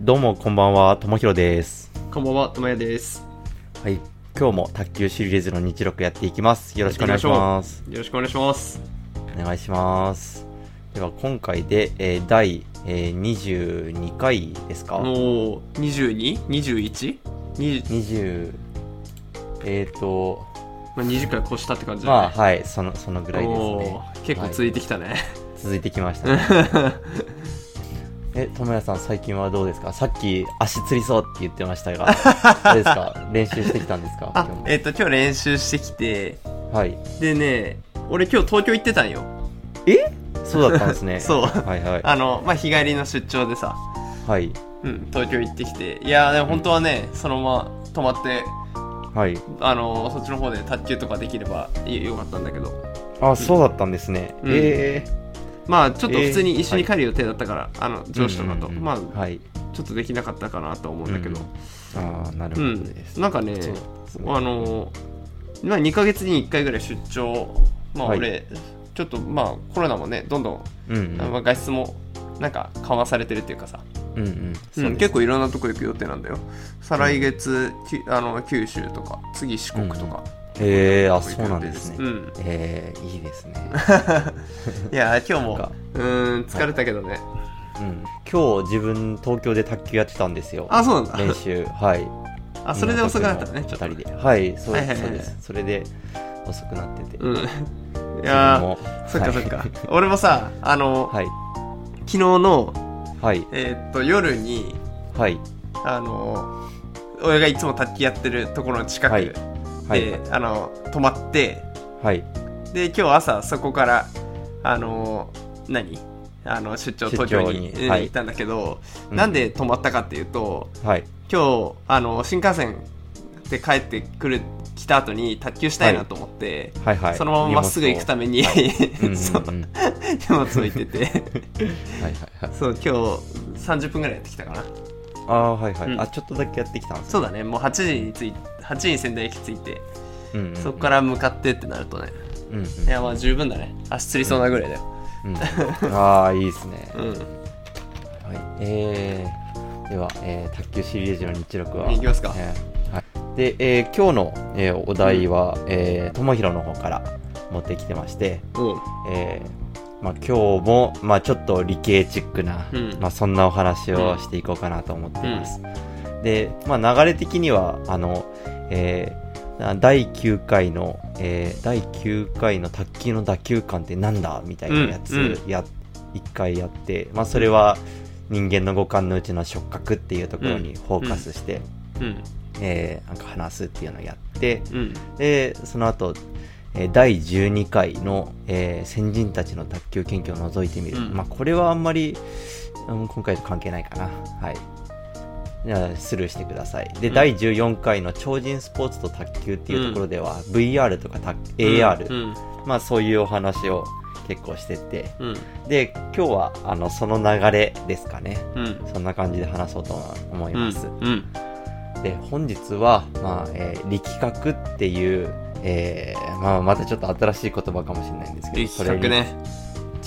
どうもこんばんは、ともひろです。こんばんは、ともやです。はい。今日も卓球シリーズの日録やっていきます。よろしくお願いします。よろしくお願いします。お願いします。では今回で、えー第、えー22回ですか？もう、22?21? 20, 20、えーと、まあ、20回越したって感じだね。まあはい、その、そのぐらいですねお。ー結構続いてきたね。続いてきましたね。え、ともやさん最近はどうですか？さっき足つりそうって言ってましたが、どうですか？練習してきたんですか？あえっ、と、今日練習してきて、はい。でね、俺今日東京行ってたんよ。え？そうだったんですね。そうはいはい。あの、まあ、日帰りの出張でさ、はい。うん、東京行ってきて、いやー、でも本当はね、そのまま泊まって、はい。あのそっちの方で卓球とかできればいよかったんだけど、あ、そうだったんですね。うんえまあ、ちょっと普通にえー一緒に帰る予定だったから、あの、ー。上司とかと、まあ、はい。ちょっとできなかったかなと思うんだけど、ああ、なるほうん。どです。なんかねあのまあ2ヶ月に1回ぐらい出張まあはい。俺、ちょっとまあコロナもねどんどん、うんうん。まあ、外出もなんか緩和されてるっていうかさ、うんうん。結構いろんなとこ行く予定なんだよ。再来月、きあの九州とか次四国とか、へえ、あ、行くそうなんですね。うんええ、いいですね。いや今日もうーん疲れたけどね、うん。今日自分東京で卓球やってたんですよ。あそうなんだ練習。はい。あそれで遅くなったのねちょっと二人で。はい、そうです。はいはいはいそうです。それで遅くなってて。うんい自やそっかそっか、俺もさ あの、はい。昨日のはい。えーっと夜にはい。あの俺がいつも卓球やってるところの近くはいで、はい。あの泊まってはい。で今日朝そこからあの何？あの出張東京に行ったんだけど、うん。なんで泊まったかっていうとはい。今日あの新幹線で帰ってくる来た後に卓球したいなと思って、はい。はい。そのまままっすぐ行くために、はい。荷物置いてて。はいはい。そう今日30分ぐらいやってきたかな。ああ、はいはい。うん。あ、ちょっとだけやってきたんですね。そうだね。もう8時に着い8時に仙台駅着いてうんうんうん。そこから向かってってなるとね、うんうん。いやまあ十分だね。足つりそうなぐらいだよ。うん。ああいいですね、うん、はい。えー、では、えー卓球シリーズの日録はいきますか。えーはい、で、えー今日の、えーお題は、えー、ともひろの方から持ってきてまして、うん。えーまあ、今日も、まあ、ちょっと理系チックな、うん。まあ、そんなお話をしていこうかなと思っています、で、まあ、流れ的にはあの、えー第9回の、えー第9回の卓球の打球感ってなんだみたいなやつ、うん。うや1回やって、まあ、それは人間の五感のうちの触覚っていうところにフォーカスして、うん。えーなんか話すっていうのをやってうん。でその後、えー第12回の、えー先人たちの卓球研究を覗いてみる、うん。まあ、これはあんまり、うん今回と関係ないかな。はいスルーしてください。で、うん。第14回の超人スポーツと卓球っていうところでは、VR とかた AR、うんまあそういうお話を結構してて。うん。で今日はあのその流れですかね。うん。そんな感じで話そうと思います、うんで本日は、まあえー力学っていう、えーまあ、またちょっと新しい言葉かもしれないんですけど力学ね。それに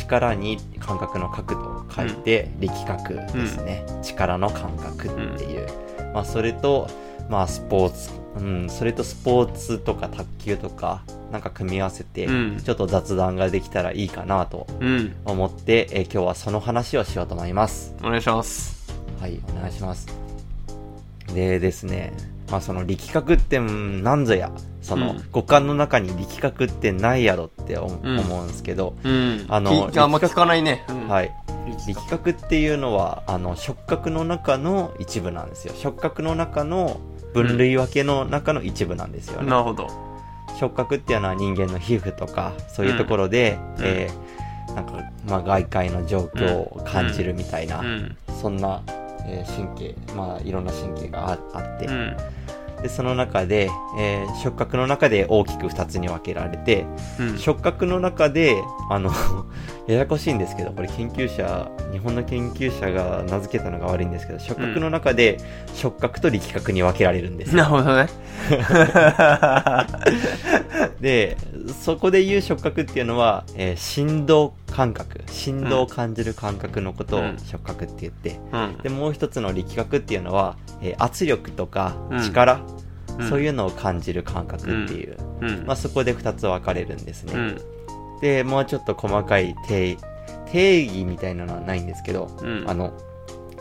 力に感覚の角度を書いて、力学ですね、力の感覚っていう、まあ、それと、まあ、スポーツ、うん、それとスポーツとか卓球とかなんか組み合わせて、うん。ちょっと雑談ができたらいいかなとうん。思って、えー今日はその話をしようと思います。お願いします。はい、お願いします。でですね、まあその力学ってうんなんぞや、その、うん。五感の中に力学ってないやろって思,、うんですけど、うん。あのきあんま聞かないね、うん。はい。力力学っていうのは、あの、触覚の中の一部なんですよ。触覚の中の分類分けの中の一部なんですよね。なるほど。触覚っていうのは人間の皮膚とか、そういうところで、うん。えーなんか、まあ外界の状況を感じるみたいな、うん。そんな、えー神経、まあ、いろんな神経がああって、うんで、その中で、えー触覚の中で大きく2つに分けられて、うん。触覚の中で、あの、ややこしいんですけど、これ研究者、日本の研究者が名付けたのが悪いんですけど、触覚の中で触覚と力覚に分けられるんですよ。なるほどね。で、そこで言う触覚っていうのは、えー振動感覚振動を感じる感覚のことをうん。触覚って言って、うん。でもう一つの力学っていうのは、えー圧力とかうん。力、うん。そういうのを感じる感覚っていう、うん。まあ、そこで2つ分かれるんですね、うん。でもうちょっと細かい定定義みたいなのはないんですけど、うん。あの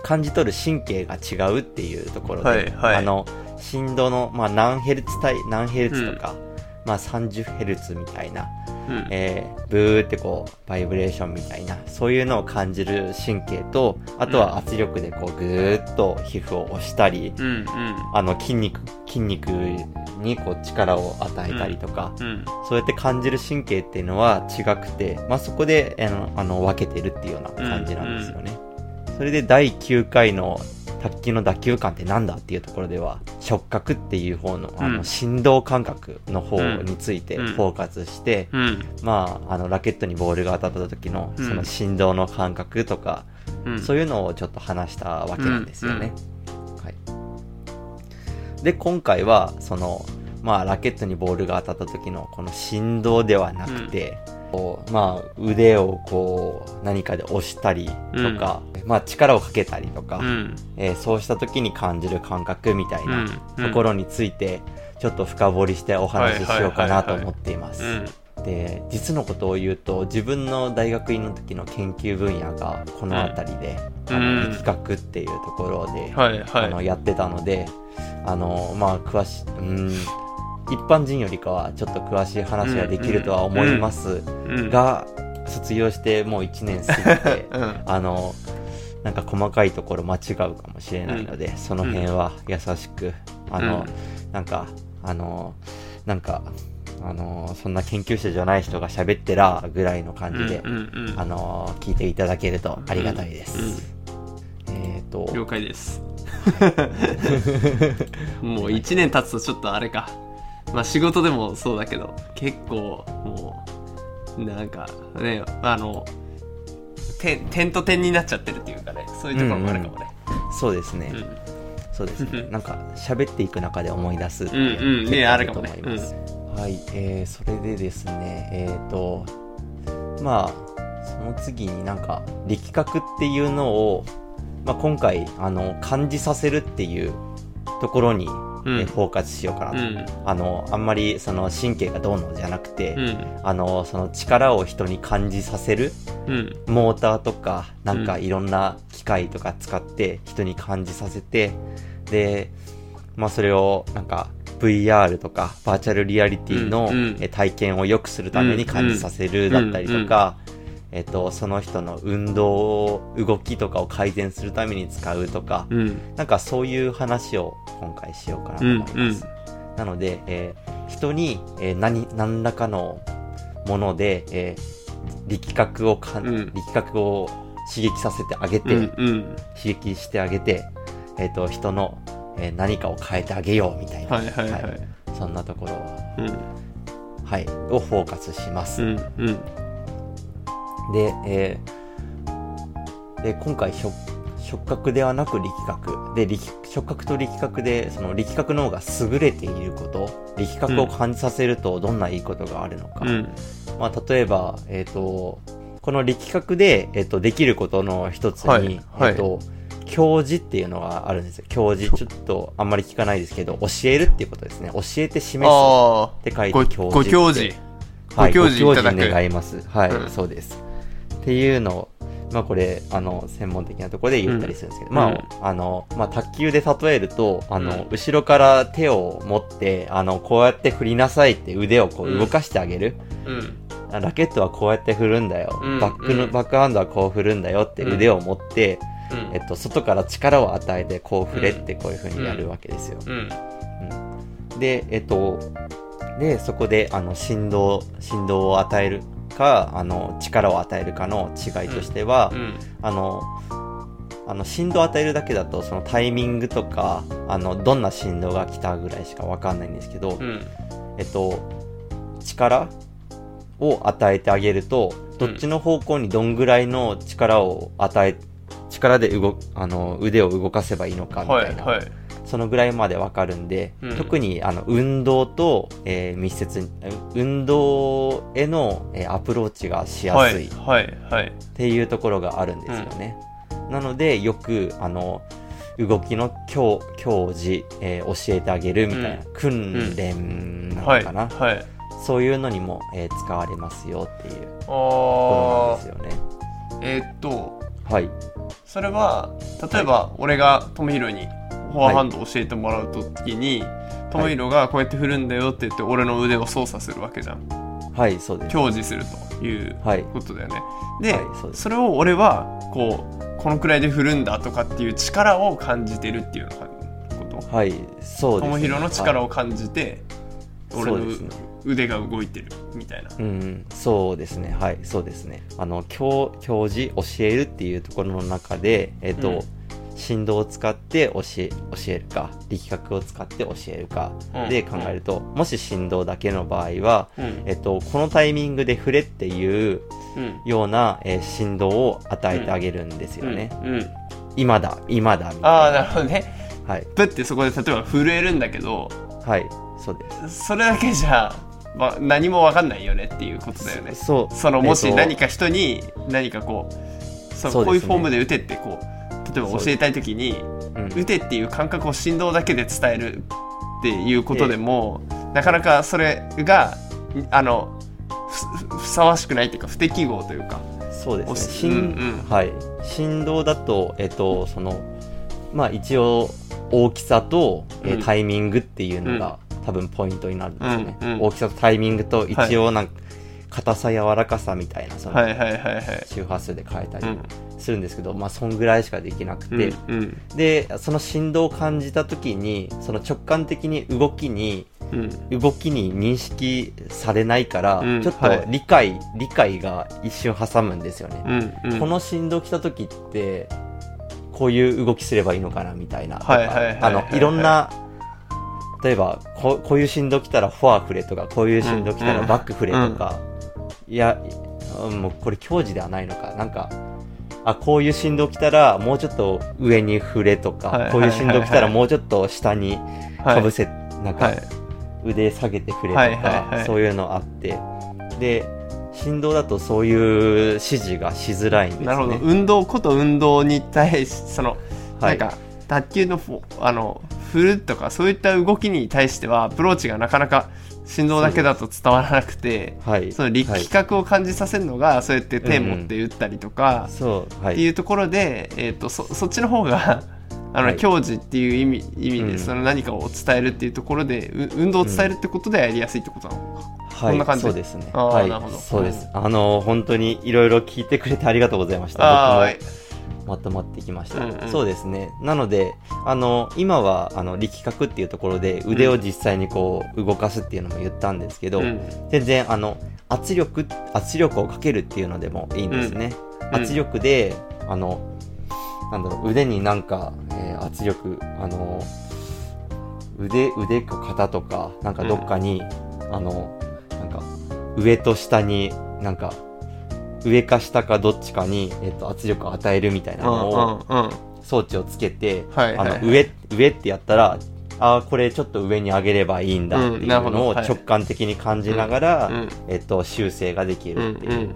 感じ取る神経が違うっていうところで、はいはい。あの振動の、まあ、何ヘルツ帯何ヘルツとか、まあ、30ヘルツみたいな、うん。えーブーってこうバイブレーションみたいなそういうのを感じる神経とあとは圧力でこうぐーっと皮膚を押したり、うんうん。あの筋肉筋肉にこう力を与えたりとか、うんそうやって感じる神経っていうのは違くて、まあ、そこであのあの分けてるっていうような感じなんですよね。それで第9回の卓球の打球感ってなんだっていうところでは触覚っていう方のあうん。の振動感覚の方についてうん。フォーカスして、うん。まあ、あのラケットにボールが当たった時のうん。その振動の感覚とか、うん。そういうのをちょっと話したわけなんですよね。はい、で今回はその、まあ、ラケットにボールが当たった時のこの振動ではなくて、こうまあ、腕をこう何かで押したりとか、まあ、力をかけたりとか、うん。えーそうした時に感じる感覚みたいなうん。ところについてちょっと深掘りしてお話ししようかなと思っています。うん。で実のことを言うと自分の大学院の時の研究分野がこの辺りで、うん。あのうん。力学っていうところで、はいはい。あのやってたのであのまあ詳しいうん一般人よりかはちょっと詳しい話ができるとは思います。うんが、卒業してもう1年過ぎて うん。あのなんか細かいところ間違うかもしれないので、その辺は優しくあの、なんかあのなんかあのそんな研究者じゃない人が喋ってらぐらいの感じで、うんうんうん。あの聞いていただけるとありがたいです、えっ、と。了解です。もう1年経つとちょっとあれかまあ仕事でもそうだけど結構もうなんかねあの点点と点になっちゃってるっていうかねそういうところもあるかもね。そうですね、うん。そうですね。なんか喋っていく中で思い出す。ってうんうんね結構あるかもね。と思いますはい。えー、それでですねえっ、とまあその次になんか力学っていうのを、まあ、今回あの感じさせるっていうところに、うん。えフォーカスしようかなと、うん。あのあんまりその神経がどうのじゃなくて、うん。あのその力を人に感じさせるうん。モーターとかなんかうん。いろんな機械とか使って人に感じさせてでまあそれをなんか VR とかバーチャルリアリティの体験を良くするために感じさせるだったりとか、えっと、その人の運動動きとかを改善するために使うとか、うん。なんかそういう話を今回しようかなと思います。なので、えー人に、えー何、何らかのもので、えー力学をかん、うん。力学を刺激させてあげて、うんうん。刺激してあげて、えっ、と、人の、えー何かを変えてあげようみたいな、はいはい。はい。そんなところを、うん。はい、をフォーカスします。うんうんで、えーで、今回触、触覚ではなく力学。で、力触覚と力学で、その力学の方が優れていること、力学を感じさせるとどんないいことがあるのか。うんまあ、例えば、えっ、と、この力学で、えっ、と、できることの一つに、はいはいえっ、と、教示っていうのがあるんですよ。教示。ちょっとあんまり聞かないですけど、教えるっていうことですね。教えて示すあって書いあて教示って。ご教示はい、ご教示いただく願います。はい、うんそうです。っていうのを、まあこれ、あの、専門的なところで言ったりするんですけど、うん。まあ、うんあの、まあ卓球で例えると、あの、うん後ろから手を持って、あの、こうやって振りなさいって腕をこううん動かしてあげる。うん。ラケットはこうやって振るんだよ。うん。バックの、うん。バックハンドはこう振るんだよって腕を持って、うん。えっと、外から力を与えてこう振れってこういう風にやるわけですよ。うん。で、えっと、で、そこで、あの、振動、振動を与えるか、あの、力を与えるかの違いとしては、うん。あの、あの、振動を与えるだけだと、そのタイミングとか、あの、どんな振動が来たぐらいしかわかんないんですけど、うん。えっと、力を与えてあげると、どっちの方向にどんぐらいの力を与え、力で動く、あの、腕を動かせばいいのかみたいな。はいはいそのぐらいまでわかるんで、うん。特にあの運動と、えー密接に運動への、えーアプローチがしやすいっはいはい。ていうところがあるんですよね、なのでよくあの動きの教教示、えー教えてあげるみたいな、うん。訓練なはいのかな、はいそういうのにも、えー使われますよっていう。ところあなんですよね。ーえーっとはい。それは例えば俺がトムヒロにフォアハンドを教えてもらうときに、トムヒロがこうやって振るんだよって言って俺の腕を操作するわけじゃん。はいそうです。享受するというはい。ことだよね。で,、はいそそれを俺はこうこのくらいで振るんだとかっていう力を感じてるっていうこと？はいそうです、トモヒロの力を感じて、俺の腕が動いてるみたいな。うん、そうですね。はい、そうですね。あの、教、教示、教えるっていうところの中で、えっ、と、うん。振動を使って教え、教えるか、力学を使って教えるかうん。で考えると、もし振動だけの場合は、うん。えっと、このタイミングで触れっていううんような、えー振動を与えてあげるんですよね。うん。うん。今だ、今だ、みああたな。ないるほどね。はい、プってそこで例えば震えるんだけどはい、そうです。それだけじゃ、まあ、何も分かんないよねっていうことだよね。そう。そのもしえっと何か人に何かこうそのそうね。こういうフォームで打てってこう例えば教えたい時にうん。打てっていう感覚を振動だけで伝えるっていうことでもなかなかそれがあのふふさわしくないっていうか不適合というかそうですね。うんうん。はい。振動だと、えっと、その、まあ一応、大きさと、えーうん。タイミングっていうのが、多分ポイントになるんですよね。うんうん。大きさとタイミングと、一応なんか、硬さ、柔らかさみたいな、その、周波数で変えたりうんするんですけど、まあそんぐらいしかできなくうんて、うん。で、その振動を感じた時に、その直感的に動きに、うん。動きに認識されないから、うんちょっとはい。理解、理解が一瞬挟むんですよね。うんうん。この振動来た時って、こういう動きすればいいのかなみたいな。はいはいあの、いろんな、例えばこう、こういう振動来たらフォア振れとか、こういう振動来たらバック振れとか、いや、うんもうこれ強示ではないのか。なんか、あ、こういう振動来たらもうちょっと上に振れとか、はいはいはいこういう振動来たらもうちょっと下にかぶせ、なんか、はい。腕下げてくれとか、はいはいはい。そういうのあって、で、振動だとそういう指示がしづらいんですね。なるほど。運動こと運動に対しその、はい。なんか卓球のあの振るとかそういった動きに対してはアプローチがなかなか振動だけだと伝わらなくてはい。その力はい覚を感じさせるのが、そうやって手持って打ったりとか、そう、はい。っていうところで、えー、とそそっちの方が あの、はい。教示っていう意味意味で、うん。その何かを伝えるっていうところでう運動を伝えるってことでやりやすいってことなのか、はい、こんな感じ。そうですね。はい。なるほど。そうです。あの、本当にいろいろ聞いてくれてありがとうございました。あー僕もまとまってきました、うんうん。そうですね。なので、あの、今は、あの、力学っていうところで腕を実際にこう、動かすっていうのも言ったんですけど、うん。全然、あの、圧力、圧力をかけるっていうのでもいいんですね。うん。圧力で、あの、なんだろう、腕になんか、えー圧力、あの、腕、腕か肩とか、なんかどっかに、あの、なんか、上と下に、なんか、上か下かどっちかに、えっと、圧力を与えるみたいなのを、装置をつけて、あの、上、上ってやったら、ああ、これちょっと上に上げればいいんだってうんいうのを直感的に感じながら、えっと、修正ができうんるっていう。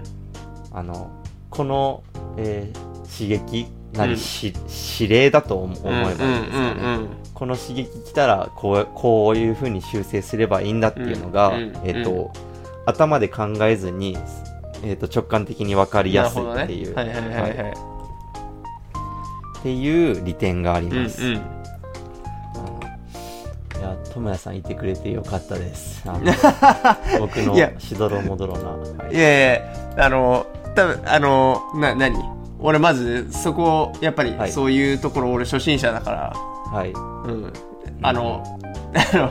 あの、この、えー刺激なり、うん。し指令だと思思えばいいんですかね。この刺激来たら、こう、こういう風に修正すればいいんだっていうのが、えっ、と、頭で考えずに、えっ、と、直感的に分かりやすいっていう、はいはいはいっていう利点がありうんます。うんあのいや、智也さんいてくれてよかったです。あの 僕のしどろもどろな。はい。いやいやあの多分あのな何？俺まずそこやっぱりはい。そういうところ俺初心者だから、はい。うん、あの、あの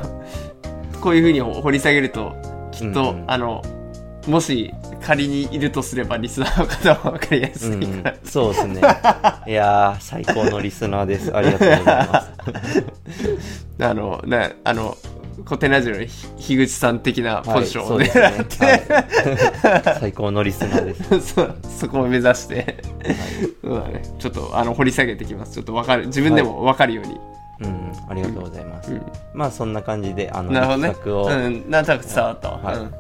こういうふうに掘り下げるときっと、うんうん。あのもし仮にいるとすればリスナーの方は分かりやすうんいから、そうですね。いやー、最高のリスナーです。ありがとうございます。あのなあのコテナジのひ樋口さん的なポジションをはい狙そうって、ですねはい。最高のリスナーです。そうそこを目指して、そうだね、ちょっとあの掘り下げてきます。ちょっとわかる。自分でも分かるように、うんうん、ありがとうございます。うん。まあそんな感じで、あの、なるほどね。を、うん。なんとなく伝わったわ、はい。うん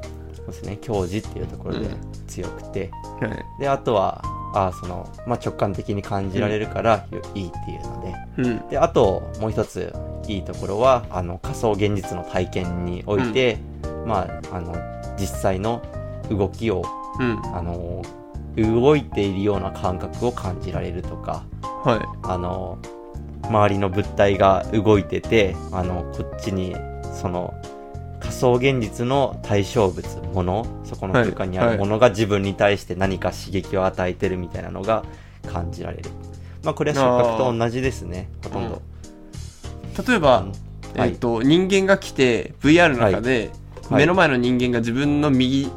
ですね、教示っていうところでうん。強くて、はい。で、あとは、あその、まあ直感的に感じられるから、よいいっていうので、うん。で、あと、もう一ついいところは、あの、仮想現実の体験において、まあ、あの、実際の動きを、うん。あの、動いているような感覚を感じられるとか、はい。あの、周りの物体が動いてて、あの、こっちに、その、仮想現実の対象物、もの、そこの空間にあはいるものが自分に対して何か刺激を与えてるみたいなのが感じられる。まあ、これは触覚と同じですね、ほとんど。例えば、うんはいえっと人間が来て VR の中で、はい目の前の人間が自分の右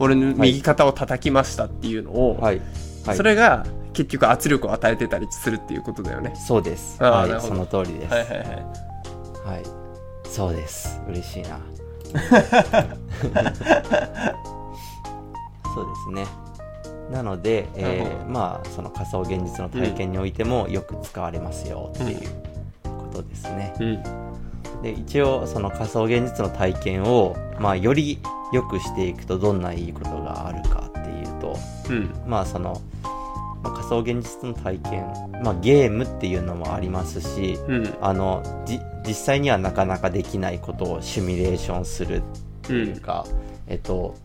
俺の右肩を叩きましたっていうのを、はい。はい。それが結局圧力を与えてたりするっていうことだよねそうです。はい、その通りです。はいはいはいはい。そうです。嬉しいな。そうですね。なので、えーまあ、その仮想現実の体験においてもよく使われますよっていうことですね。うん。で、一応、その仮想現実の体験を、まあ、より良くしていくとどんないいことがあるかっていうと、うん。まあその、まあ、仮想現実の体験、まあゲームっていうのもありますし、うん。あの、じ、実際にはなかなかできないことをシミュレーションするっていうか、えっと、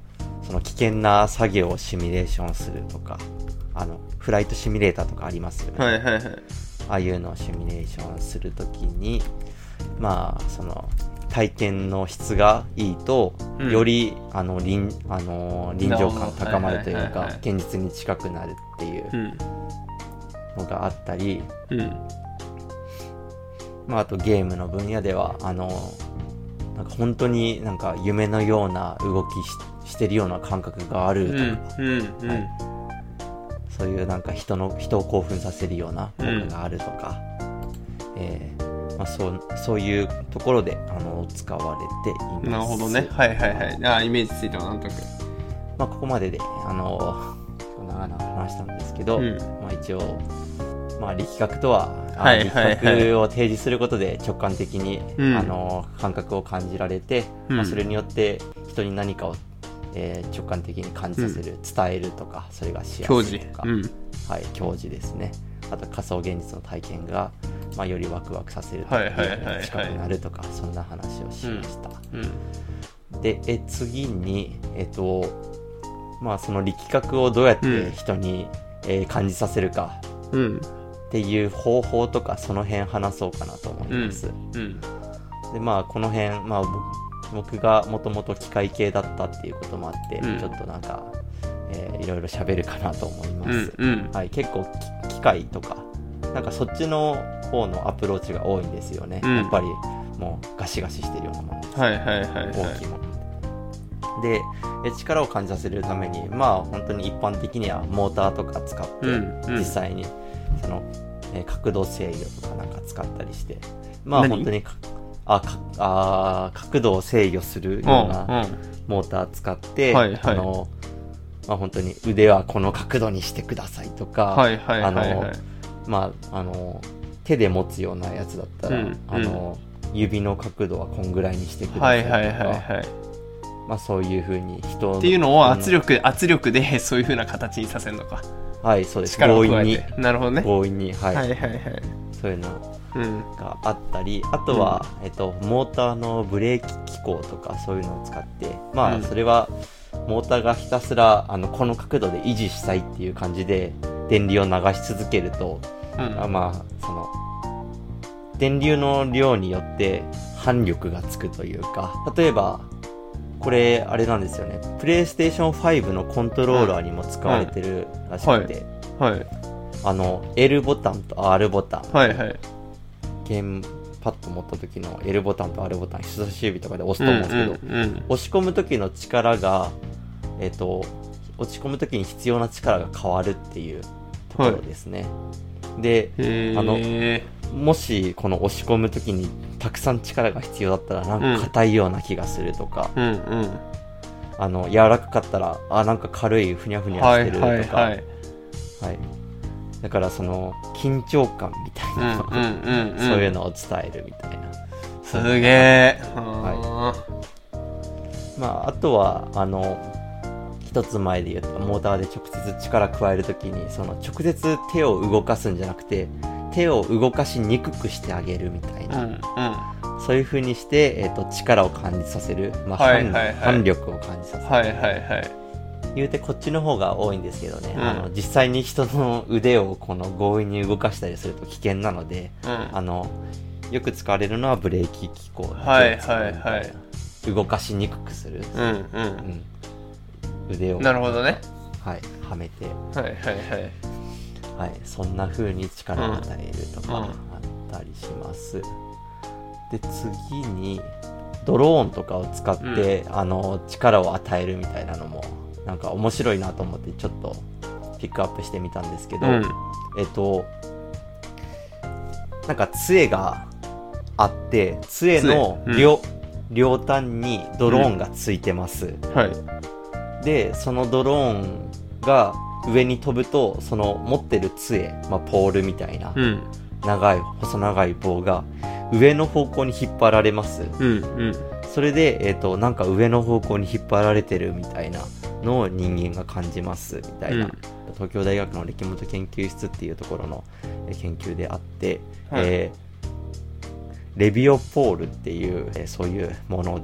その危険な作業をシミュレーションするとか、あの、フライトシミュレーターとかありますよね。はいはいはい。ああいうのをシミュレーションするときに、まあ、その、体験の質がいいと、うん。より、あの、臨、あの、臨場感高まるというかはいはいはいはい、現実に近くなるっていううん。のがあったり、うん。まあ、あとゲームの分野では、あの、なんか本当になんか夢のような動きししてるような感覚があるとか、うんうんうん。そういうなんか人の、人を興奮させるような効果があるとか、えーまあ、そう、そういうところで、あの、使われています。なるほどね。はいはいはい。あイメージついたわなんとなく。まあ、ここまでで、あの、長々話したんですけど、うん。まあ、一応、まあ、力学とは、あはいはいはい。力学を提示することで直感的に、うん。あの、感覚を感じられて、うん。まあ、それによって人に何かを、えー直感的に感じさせる、伝えるとか、それがしや教授すいとか、うん。はい、教示ですね。あと仮想現実の体験が、まあ、よりワクワクさせるとか、近くなるとか、そんな話をしました。うん。で、え次に、えっと、まあその力学をどうやって人に、えー感じさせるかうん。っていう方法とかその辺話そうかなと思います。うん。で、まあこの辺、まあぼ僕がもともと機械系だったっていうこともあって、うん。ちょっとなんか、えーいろいろ喋るかなと思いまうす。んうん。はい、結構き機械とか、なんかそっちの方のアプローチが多いんですよね。うん。やっぱりもうガシガシしてるようなものです。はいはいはいはい。大きいもの。で、え力を感じさせるために、まあ本当に一般的にはモーターとか使って、うんうん。実際にその、えー角度制御とかなんか使ったりして、まあ何？本当にかあかあー角度を制御するようなモーター使って、はいはい。あの、まあ本当に腕はこの角度にしてくださいとか、はいはいはいはい。あのまあ、あの、手で持つようなやつだったら、うんあの、指の角度はこんぐらいにしてくだはいさいとか、はいはいはいまあそういうふうに人っていうのを圧力圧力で そういう風な形にさせるのか。はい、そうです。強引に、なるほどね。強引に、はい、はいはいはい。そういうのうん。があったり、あとは、えっと、モーターのブレーキ機構とかそういうのを使って、まあ、うん。それは、モーターがひたすら、あの、この角度で維持したいっていう感じで、電流を流し続けると、うん。あまあ、その、電流の量によって反力がつくというか、例えば、これ、あれなんですよね。プレイステーション5のコントローラーにも使われてるらしくて、はい。あの、L ボタンと R ボタン、はいはい。ゲームパッド持った時の L ボタンと R ボタン、人差し指とかで押すうんと思うんですけど、うんうん押し込む時の力が、えっ、と、落ち込む時に必要な力が変わるっていうところですね。で、へあのえもしこの押し込む時にたくさん力が必要だったらなんか硬いような気がするとか、うんうん。あの、柔らかかったら、あ、なんか軽いふにゃふにゃはいしてるとか、はいはい。はいだからその緊張感みたいうんな、そういうのを伝えるみたいな。すげえ。まああとはあの一つ前で言ったモーターで直接力加えるときにその直接手を動かすんじゃなくて手を動かしにくくしてあげるみたいな、うんうん。そういう風にして、えっと力を感じさせる、まあ反はいはいはい。反力を感じさせる、はいはいはい言うてこっちの方が多いんですけどね、うん。あの実際に人の腕をこの強引に動かしたりすると危険なのでうん。あのよく使われるのはブレーキ機構はいはいはい。動かしにくくする、うんううん。ん、腕を。なるほどね。はい、はめて、はいはいはい。はい、そんな風に力を与えるとかうん。あったりします、で次にドローンとかを使って、あの力を与えるみたいなのもなんか面白いなと思ってちょっとピックアップしてみたんですけど、うん。えっとなんか杖があって杖の杖。うん。両,、両端にドローンがついてます、はい。でそのドローンが上に飛ぶとその持ってる杖、まあ、ポールみたいなうん。長い細長い棒が上の方向に引っ張られます。うんうん。それで、えっとなんか上の方向に引っ張られてるみたいなのを人間が感じますみたいな、うん。東京大学の歴本研究室っていうところのえー研究であって、はい。えーレビオポールっていう、えーそういうもの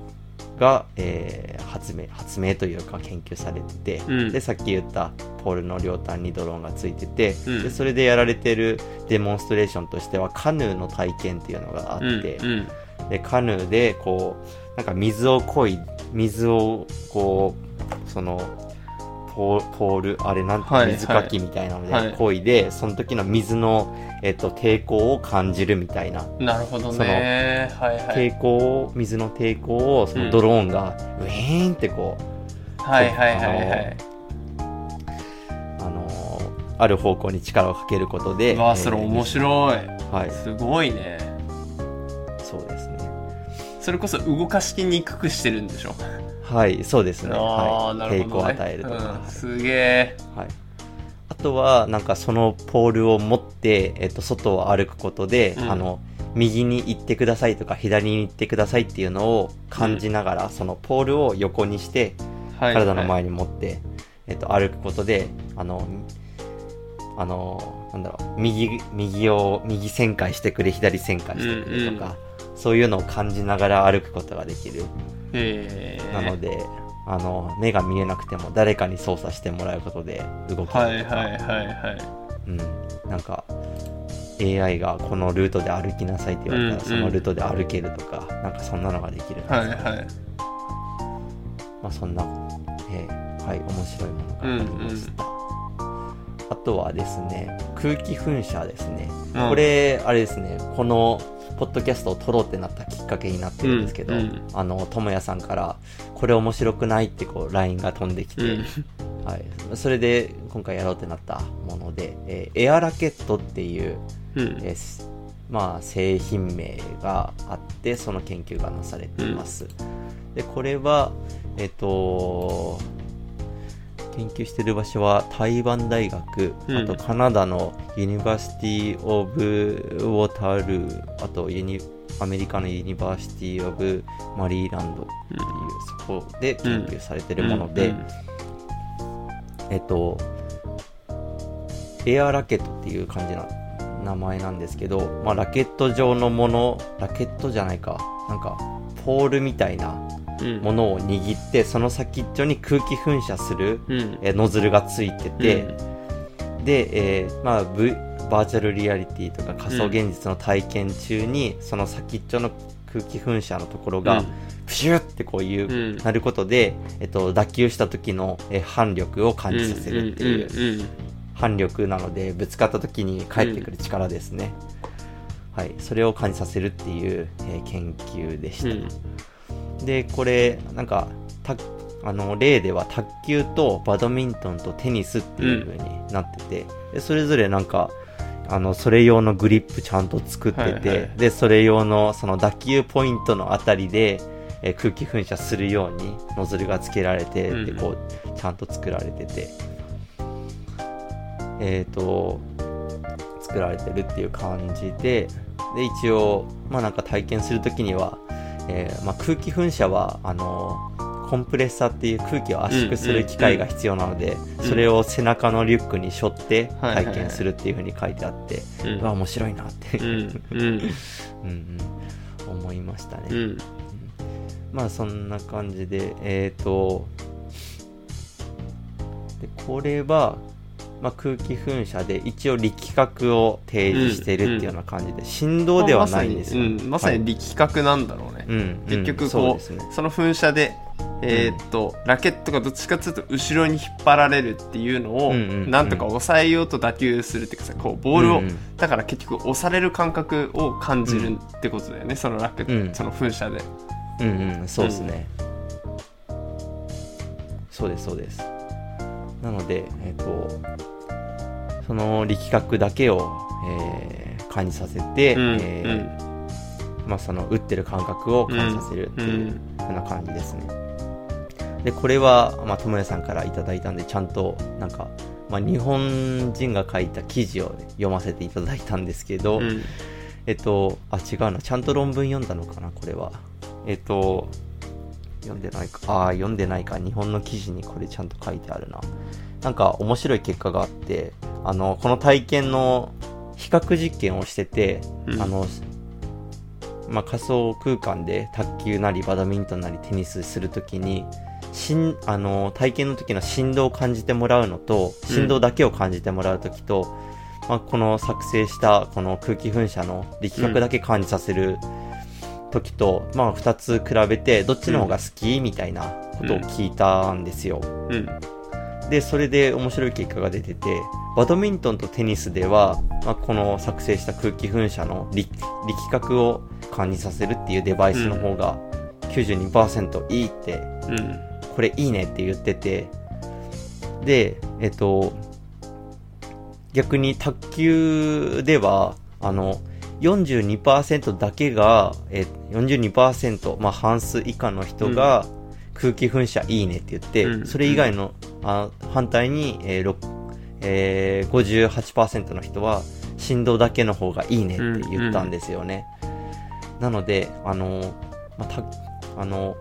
が、えー発明発明というか研究されてて、うん。でさっき言ったポールの両端にドローンがついてて、うん。でそれでやられてるデモンストレーションとしてはカヌーの体験っていうのがあって、でカヌーでこうなんか水をこい水をこうそのポールあれなんて、はい水かきみたいなのはいでこい。で、その時の水の、えっと抵抗を感じるみたいな、なるほどね。はいはい。抵抗を水の抵抗をそのドローンがウィーンってこう、はいはいはいはい。あのーある方向に力をかけることでわあそれえー面白い。はい。すごいねそれこそ動かしにくくしてるんでしょ？はいそうですね。ああはい、なるほど、ね、抵抗を与えるとか、うん、すげえはい、あとはなんかそのポールを持って、えっと、外を歩くことで、うん。あの右に行ってくださいとか左に行ってくださいっていうのを感じながら、そのポールを横にしてはい体の前に持って、えっと、歩くことであのあのなんだろう右右を右旋回してくれ左旋回してくれとか、そういうのを感じながら歩くことができる、へえなのであの目が見えなくても誰かに操作してもらうことで動ける。とか、はいはいはいはい。うん、なんか AI がこのルートで歩きなさいって言われたら、うんそのルートで歩けるとか、なんかそんなのができるはいはい。まあそんな、えーはい、面白いものがありました。あとはですね、空気噴射ですね。うん。これ、あれですね、この、ポッドキャストを撮ろうってなったきっかけになってるんですけど、うんうん。あの、ともやさんから、これ面白くないってこう、LINE が飛んできて、うん。はい。それで、今回やろうってなったもので、えーエアラケットっていう、うん。えまあ、製品名があってその研究がなされています、でこれはえっ、と研究してる場所は台湾大学、うん。あとカナダの University of Waterloo あとユニアメリカの University of Maryland っていう、そこで研究されてるもので、うん。えっと、エアラケットっていう感じな名前なんですけど、まあ、ラケット状のもの、ラケットじゃないか、なんか、ポールみたいなうんものを握って、その先っちょに空気噴射する、うん。えーノズルがついてて、で、えーまあ、v、バーチャルリアリティとか仮想現実の体験中に、その先っちょの空気噴射のところが、うん。プシュってこういう、うん。なることで、えっと、脱臼した時の、えー反力を感じさせるっていう、うんうん反力なのでぶつかった時に返ってくる力ですね、はい。それを感じさせるっていう、えー研究でした、うんでこれなんかたあの例では卓球とバドミントンとテニスっていう風になってて、でそれぞれなんかあのそれ用のグリップちゃんと作ってて、はいはいでそれ用のその打球ポイントのあたりで、えー空気噴射するようにノズルがつけられて、うん。でこうちゃんと作られてて。えっ、と作られてるっていう感じでで一応まあなんか体験するときには、えーまあ、空気噴射はあのコンプレッサーっていう空気を圧縮する機械が必要なので、うんそれを背中のリュックに背負ってはいはいはい。体験するっていう風に書いてあって、うん。うわ面白いなって、う。んうん。うんうん。思いましたね、うん。まあそんな感じでえっ、とでこれは、まあ、空気噴射で一応力学を提示してるっていうような感じで、振動ではないんですよ、まさに,、うん、まさに力学なんだろうね、はいうん結局こう,、ね。その噴射でえーっと、ラケットがどっちかというと後ろに引っ張られるっていうのを、うんうんうん。なんとか抑えようと打球するっていうかさこうボールを、うんうん。だから結局押される感覚を感じるってことだよね、そのラケット、うん。その噴射で。うんうんそうですね、そうですそうです。なのでえっ、とその力学だけを、えー感じさせて、うんえーまあ、その打ってる感覚を感じさせるっていうふうな感じですね、でこれは、まあ、友也さんからいただいたんでちゃんとなんか、まあ、日本人が書いた記事を読ませていただいたんですけど、うんうんえっと、あ、違うな。ちゃんと論文読んだのかな、これは。えっと、読んでないか。あー、読んでないか。日本の記事にこれちゃんと書いてあるな。なんか面白い結果があって、あの、この体験の比較実験をしてて、うん。あの、まあ、仮想空間で卓球なりバドミントンなりテニスするときに、しんあの体験の時の振動を感じてもらうのと振動だけを感じてもらう時と、まあ、この作成したこの空気噴射の力学だけ感じさせる時と、まあ、2つ比べてどっちの方が好き？みたいなことを聞いたんですよ。うんでそれで面白い結果が出ててバドミントンとテニスでは、まあ、この作成した空気噴射の力力学を感じさせるっていうデバイスの方が92%いいってうん。これいいねって言っててでえっと逆に卓球ではあの42%だけがえ42%、まあ、半数以下の人が空気噴射いいねって言って、うん。それ以外のあ反対に、えーろえー58%の人は振動だけの方がいいねって言ったんですよね、なのであの、まあ、たあの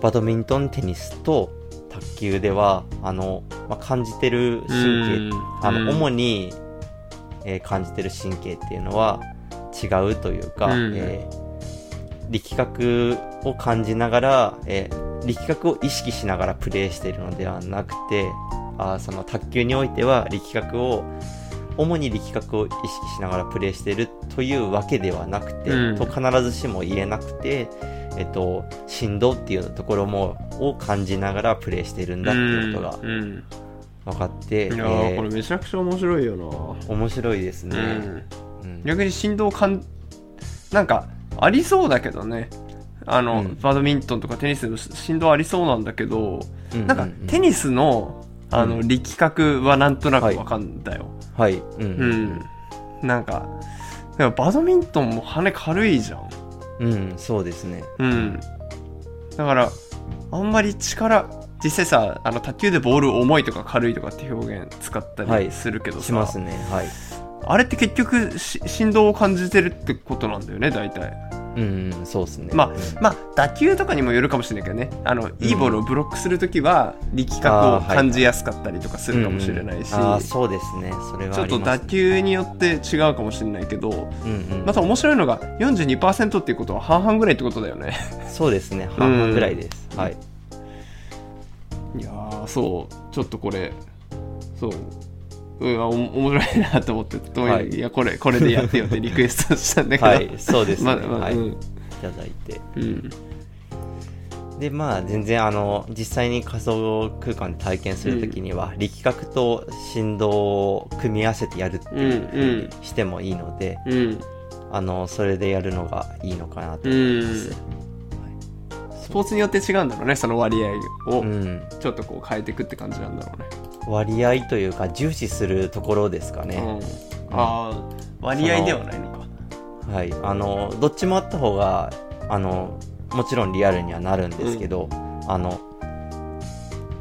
バドミントンテニスと卓球ではあの、まあ、感じてる神経あの、主に、えー感じてる神経っていうのは違うというか、うん。えー力学を感じながら、えー力学を意識しながらプレイしているのではなくてあーその卓球においては力学を主に力学を意識しながらプレイしているというわけではなくて、うん。と必ずしも言えなくて、えっと、振動っていうところもを感じながらプレイしているんだっていうことがうん。うん。分かって、いやーえーこれめちゃくちゃ面白いよ面白いですな、ね。うん。うん。逆に振動感なんかありそうだけどね。あの、うん。バドミントンとかテニスの振動ありそうなんだけど、うんなんかテニスのあの、うん。力学はなんとなくわかんだよ、はい。うん。ううん。ん、なんかでもバドミントンも羽軽いじゃん。うん、そうですね。うん。だからあんまり力実際さあの卓球でボール重いとか軽いとかって表現使ったはい。りするけどさ、しますね。はい。あれって結局し振動を感じてるってことなんだよね大体うん、うんそうですね。まあうんまあ打球とかにもよるかもしれないけどねあのいいボールをブロックするときは力学を感じやすかったりとかするかもしれないし、うんうんああ、そうですね。それはちょっと打球によって違うかもしれないけどうんうん。また面白いのが42%っていうことは半々ぐらいってことだよねそうですね。半々ぐらいです。はい。いやーそうちょっとこれそううんあお面白いなと思ってと、はいい、やこれこれでやってよってリクエストしたんだけど、はい、そうですね。まあまあはい。いうんただいて。うんで、まあ、全然、あの、実際に仮想空間で体験するときには、力学と振動を組み合わせてやるっていうふうにしてもいいので、うんあの、それでやるのがいいのかなとう思います。んスポーツによって違うんだろうねその割合をうん。ちょっとこう変えていくって感じなんだろうね、割合というか、重視するところですかね。うん、ああ割合ではないのか。はい。あの、どっちもあった方が、あの、もちろんリアルにはなるんですけど、あの、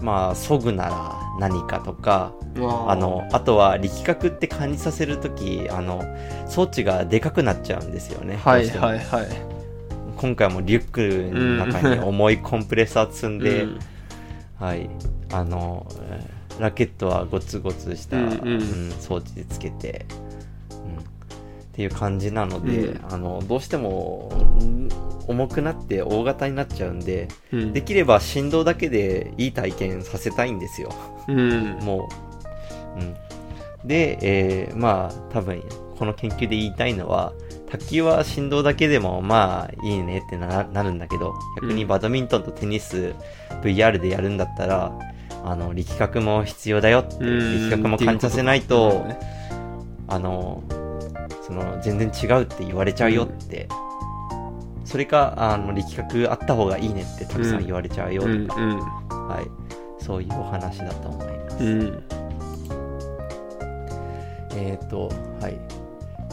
まあ、そぐなら何かとか、ああの、あとは力学って感じさせるとき、あの、装置がでかくなっちゃうんですよね。はいはいはい。今回もリュックの中に重いコンプレッサー積んで、うん。はい、あの、えーラケットはゴツゴツした、うんうんうん装置でつけて、うん、っていう感じなので、うんあの、どうしても、うん重くなって大型になっちゃうんで、うんできれば振動だけでいい体験させたいんですよ。うん。もう。うん。で、えーまあ、多分、この研究で言いたいのは、卓球は振動だけでもまあいいねってななるんだけど、逆にバドミントンとテニス VR でやるんだったら、あの、力学も必要だよって、うん力学も感じさせないと、ねあの、その、全然違うって言われちゃうよって、それか、あの、力学あった方がいいねってたくさん言われちゃうよとか、うんうんはい。そういうお話だと思います。うんえっ、と、はい。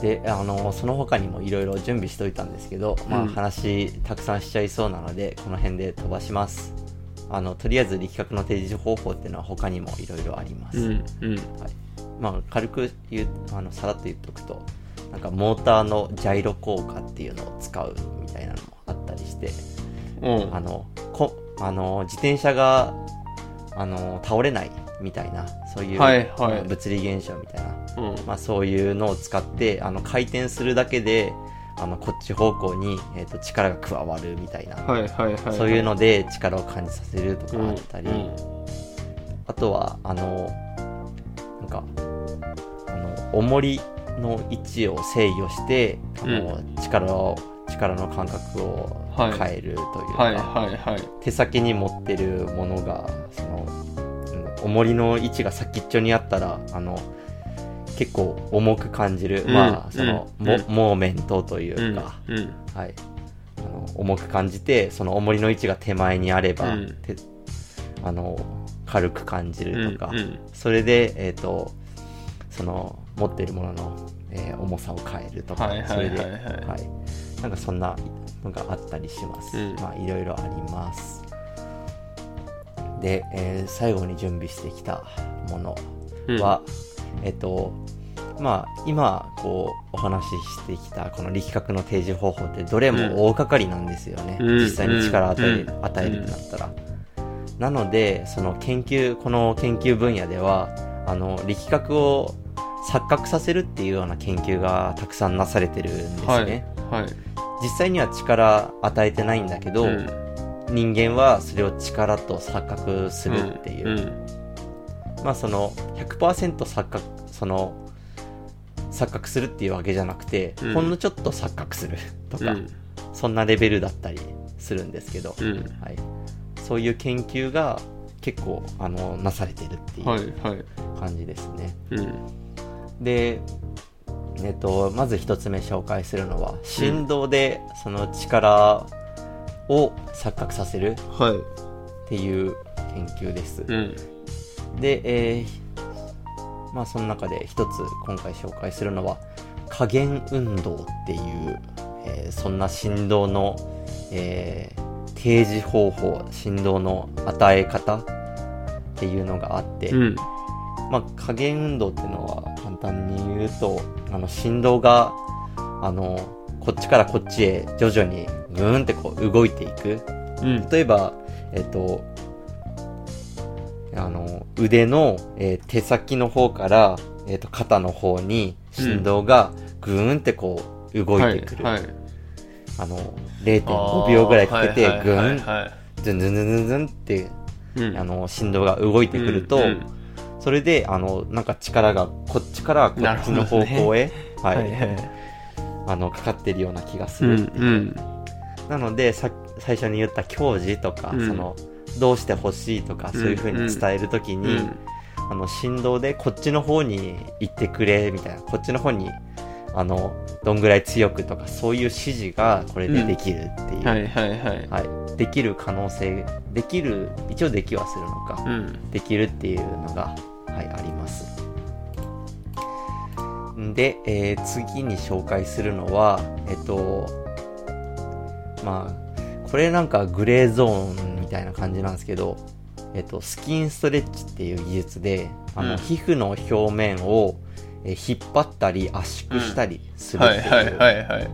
で、あの、その他にもいろいろ準備しといたんですけど、まあうん話たくさんしちゃいそうなので、この辺で飛ばします。あの、とりあえず力学の提示方法っていうのは他にもいろいろあります。うんうんはい。まあ、軽く言う、あの、さらっと言っとくと、なんかモーターのジャイロ効果っていうのを使うみたいなのもあったりして、うんあの、こ、あの、自転車が、あの、倒れないみたいな、そういう、はいはい物理現象みたいな、うんまあそういうのを使って、あの、回転するだけで、あの、こっち方向に、えっ、と、力が加わるみたいな、はいはいはいそういうので力を感じさせるとかあったり、うんあとは、あの、なんか、あの、重りの位置を制御して、あの、力を、力の感覚をはい変えるというか、はいはいはい。手先に持ってるものがその、うん重りの位置が先っちょにあったらあの結構重く感じる、うん。まあその、うん。モモーメントといううん。か、うん。はい。あの重く感じてその重りの位置が手前にあれば、あの軽く感じるとか、それでえっ、とその持っているものの、えー重さを変えるとか、はいはいそれで、はい。なんかそんなのがあったりします。うん。まあいろいろあります。で、えー最後に準備してきたものうん。は、えっと、まあ今こうお話ししてきたこの力学の提示方法ってどれも大掛かりなんですよね。うん。実際に力を与え,、うん。与えるとなったら。なので、その研究、この研究分野では、あの、力学を錯覚させるっていうような研究がたくさんなされてるんですね。はい。はい。実際には力与えてないんだけど、うん。人間はそれを力と錯覚するっていう、うんまあその100%錯覚その錯覚するっていうわけじゃなくて、うん。ほんのちょっと錯覚する とか、うん。そんなレベルだったりするんですけど、うん。はい、そういう研究が結構あのなされてるっていはいうはい。感じですね、うん。でえっと、まず一つ目紹介するのは振動でその力を錯覚させるはい。っていう研究です。うんで、えーまあその中で一つ今回紹介するのは加減運動っていう、えーそんな振動の、えー提示方法振動の与え方っていうのがあって、うん。まあ加減運動っていうのは簡単に言うとあの振動があのこっちからこっちへ徐々にグーンってこう動いていく。うん。例えば、えっと、あの、腕の、えー手先の方から、えっと、肩の方に振動がぐーんってこう動いてくる。はいはい。あの、0.5秒ぐらいかけてぐーん、ズンズンズンズンズンって、うん。あの、振動が動いてくると、うんうんそれで、あの、なんか力がこっちからこっちの方向へ、はい、はいはい。あの、かかってるような気がすう。んるなのでさ最初に言った教示とか、うん。そのどうしてほしいとか、そういう風に伝えるときに、うん。あの振動でこっちの方に行ってくれみたいなこっちの方にあのどんぐらい強くとかそういう指示がこれでできるっていう、はいはいはい。はい。できる可能性できる一応できはするのか、うん。できるっていうのが、はい、あります。で、えー次に紹介するのは、えっと、まあ、これなんかグレーゾーンみたいな感じなんですけど、えっと、スキンストレッチっていう技術で、あの、うん皮膚の表面を、えー引っ張ったり圧縮したりするっていう。はいはいはいはい。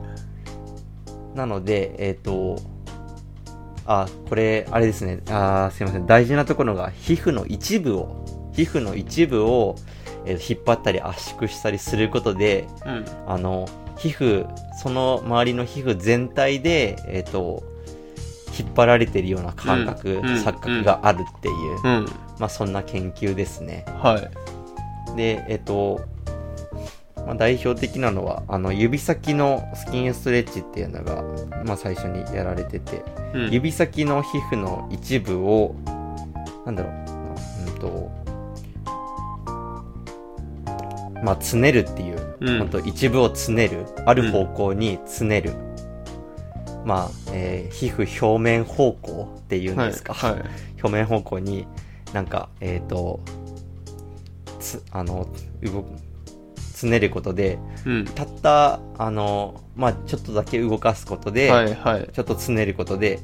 なので、えっ、と、あ、これ、あれですね。あーすいません。大事なところが、皮膚の一部を、皮膚の一部を、えー引っ張ったり圧縮したりすることで、うん。あの、皮膚、その周りの皮膚全体で、えっ、と、引っ張られてるような感覚、うんうん錯覚があるっていう、うん。まあそんな研究ですね。はい。で、えっ、と、まあ、代表的なのは、あの、指先のスキンストレッチっていうのが、まあ最初にやられてて、うん。指先の皮膚の一部を、なんだろう、うんと、まあ、つねるっていう、うんほんと一部をつねる、ある方向につねる。まあ、えー皮膚表面方向っていうんですか。はい。はい表面方向になんか、えっ、と、つ、あの、動く、つねることで、うん。たった、あの、まあ、ちょっとだけ動かすことで、はいはい。ちょっとつねることで、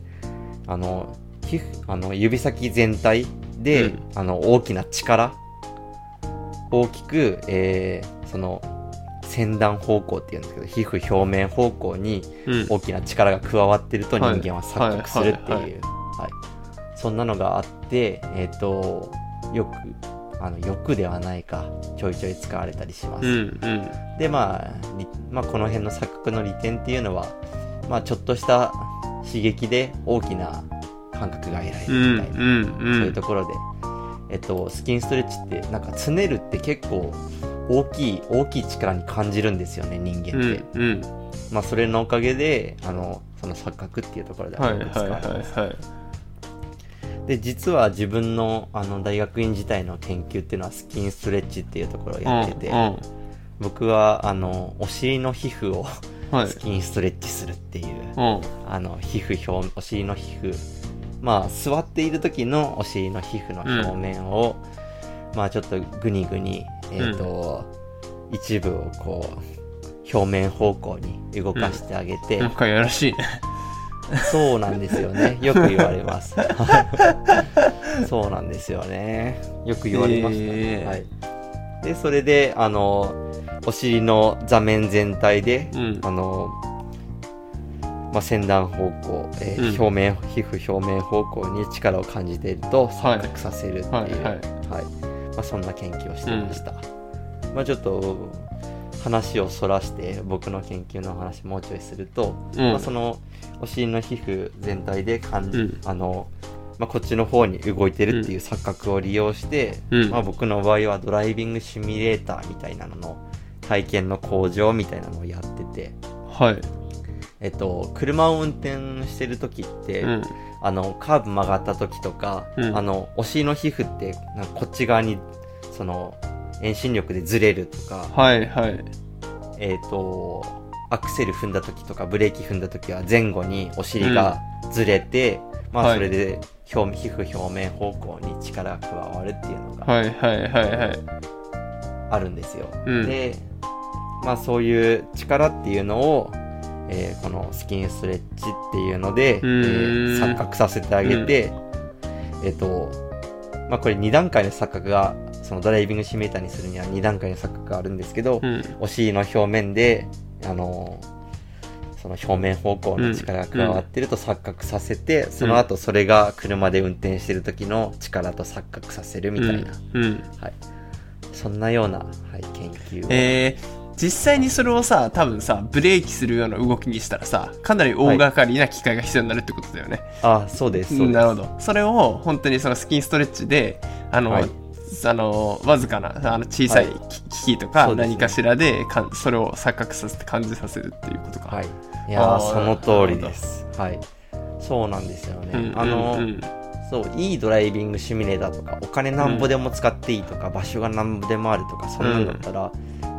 あの、皮膚、あの、指先全体で、うんあの、大きな力、大きく、えー、その、先端方向っていうんですけど、皮膚表面方向にうん。大きな力が加わってると人はい間は錯覚するっていう、そんなのがあって、えっ、と、よく、あの、よくではないか、ちょいちょい使われたりします。うん。うん。で、まあ、りまあ、この辺の錯覚の利点っていうのは、まあ、ちょっとした刺激で大きな感覚が得られうん。るみたいな、うん。そういうところで、えっと、スキンストレッチって、なんか、つねるって結構、大きい、大きい力に感じるんですよね、人間って。うん。うん。まあ、それのおかげで、あの、その錯覚っていうところではいはいよく使われはいますはい。で、実は自分の、あの、大学院時代の研究っていうのは、スキンストレッチっていうところをやってて、うん。僕は、あの、お尻の皮膚をはい。スキンストレッチするっていう、うん。あの、皮膚表、お尻の皮膚、まあ、座っている時のお尻の皮膚の表面を、まあ、ちょっとグニグニ、えっ、と、一部をこう、表面方向に動かしてあげて、なんかやらしいね。そうなんですよね。よく言われます。そうなんですよね。よく言われました、へーはい。で、それで、あの、お尻の座面全体で、うんあの、まあ、先端方向、えーうん表面、皮膚表面方向に力を感じているとはい錯覚させるっていう、ははいい、はい。まあ、そんな研究をしていました。まあ、ちょっと、話をそらして、僕の研究の話もうちょいすると、うんまあ、そのお尻の皮膚全体で感じ、うんあの、まあ、こっちの方に動いてるっていう錯覚を利用して、うんまあ、僕の場合はドライビングシミュレーターみたいなのの体験の向上みたいなのをやってて、はい。えっと、車を運転してる時って、うん。あの、カーブ曲がった時とか、うんあの、お尻の皮膚って、なんかこっち側に、その、遠心力でずれるとか、はいはい。えっ、と、アクセル踏んだ時とかブレーキ踏んだ時は前後にお尻がずれて、まはいあそれで表皮膚表面方向に力が加わるっていうのがはいはいはいはい。あるんですよ。うんで、まあそういう力っていうのを、えーこのスキンストレッチっていうので、えーんー錯覚させてあげて、えっ、と、まあこれ2段階の錯覚が、そのドライビングシミュレーターにするには2段階の錯覚があるんですけど、うん。お尻の表面で、あのその表面方向の力が加わってると錯覚させて、その後それが車で運転してる時の力と錯覚させるみたいな、うん。うん。はい。そんなような、はい、研究を。えー、実際にそれをさ、多分さ、ブレーキするような動きにしたらさ、かなり大掛かりな機械が必要になるってことだよね。あ、そうです、そうです。なるほど。それを本当にそのスキンストレッチで、あの、はいあの、わずかな、あの、小さいはい機器とか何かしらでかんそれを錯覚させて感じさせるっていうことか。はい。いやその通りです。はい。そうなんですよね。うんあの、うんうんそう、いいドライビングシミュレーターとか、お金なんぼでも使っていいとか、場所がなんぼでもあるとか、そんなんだったら、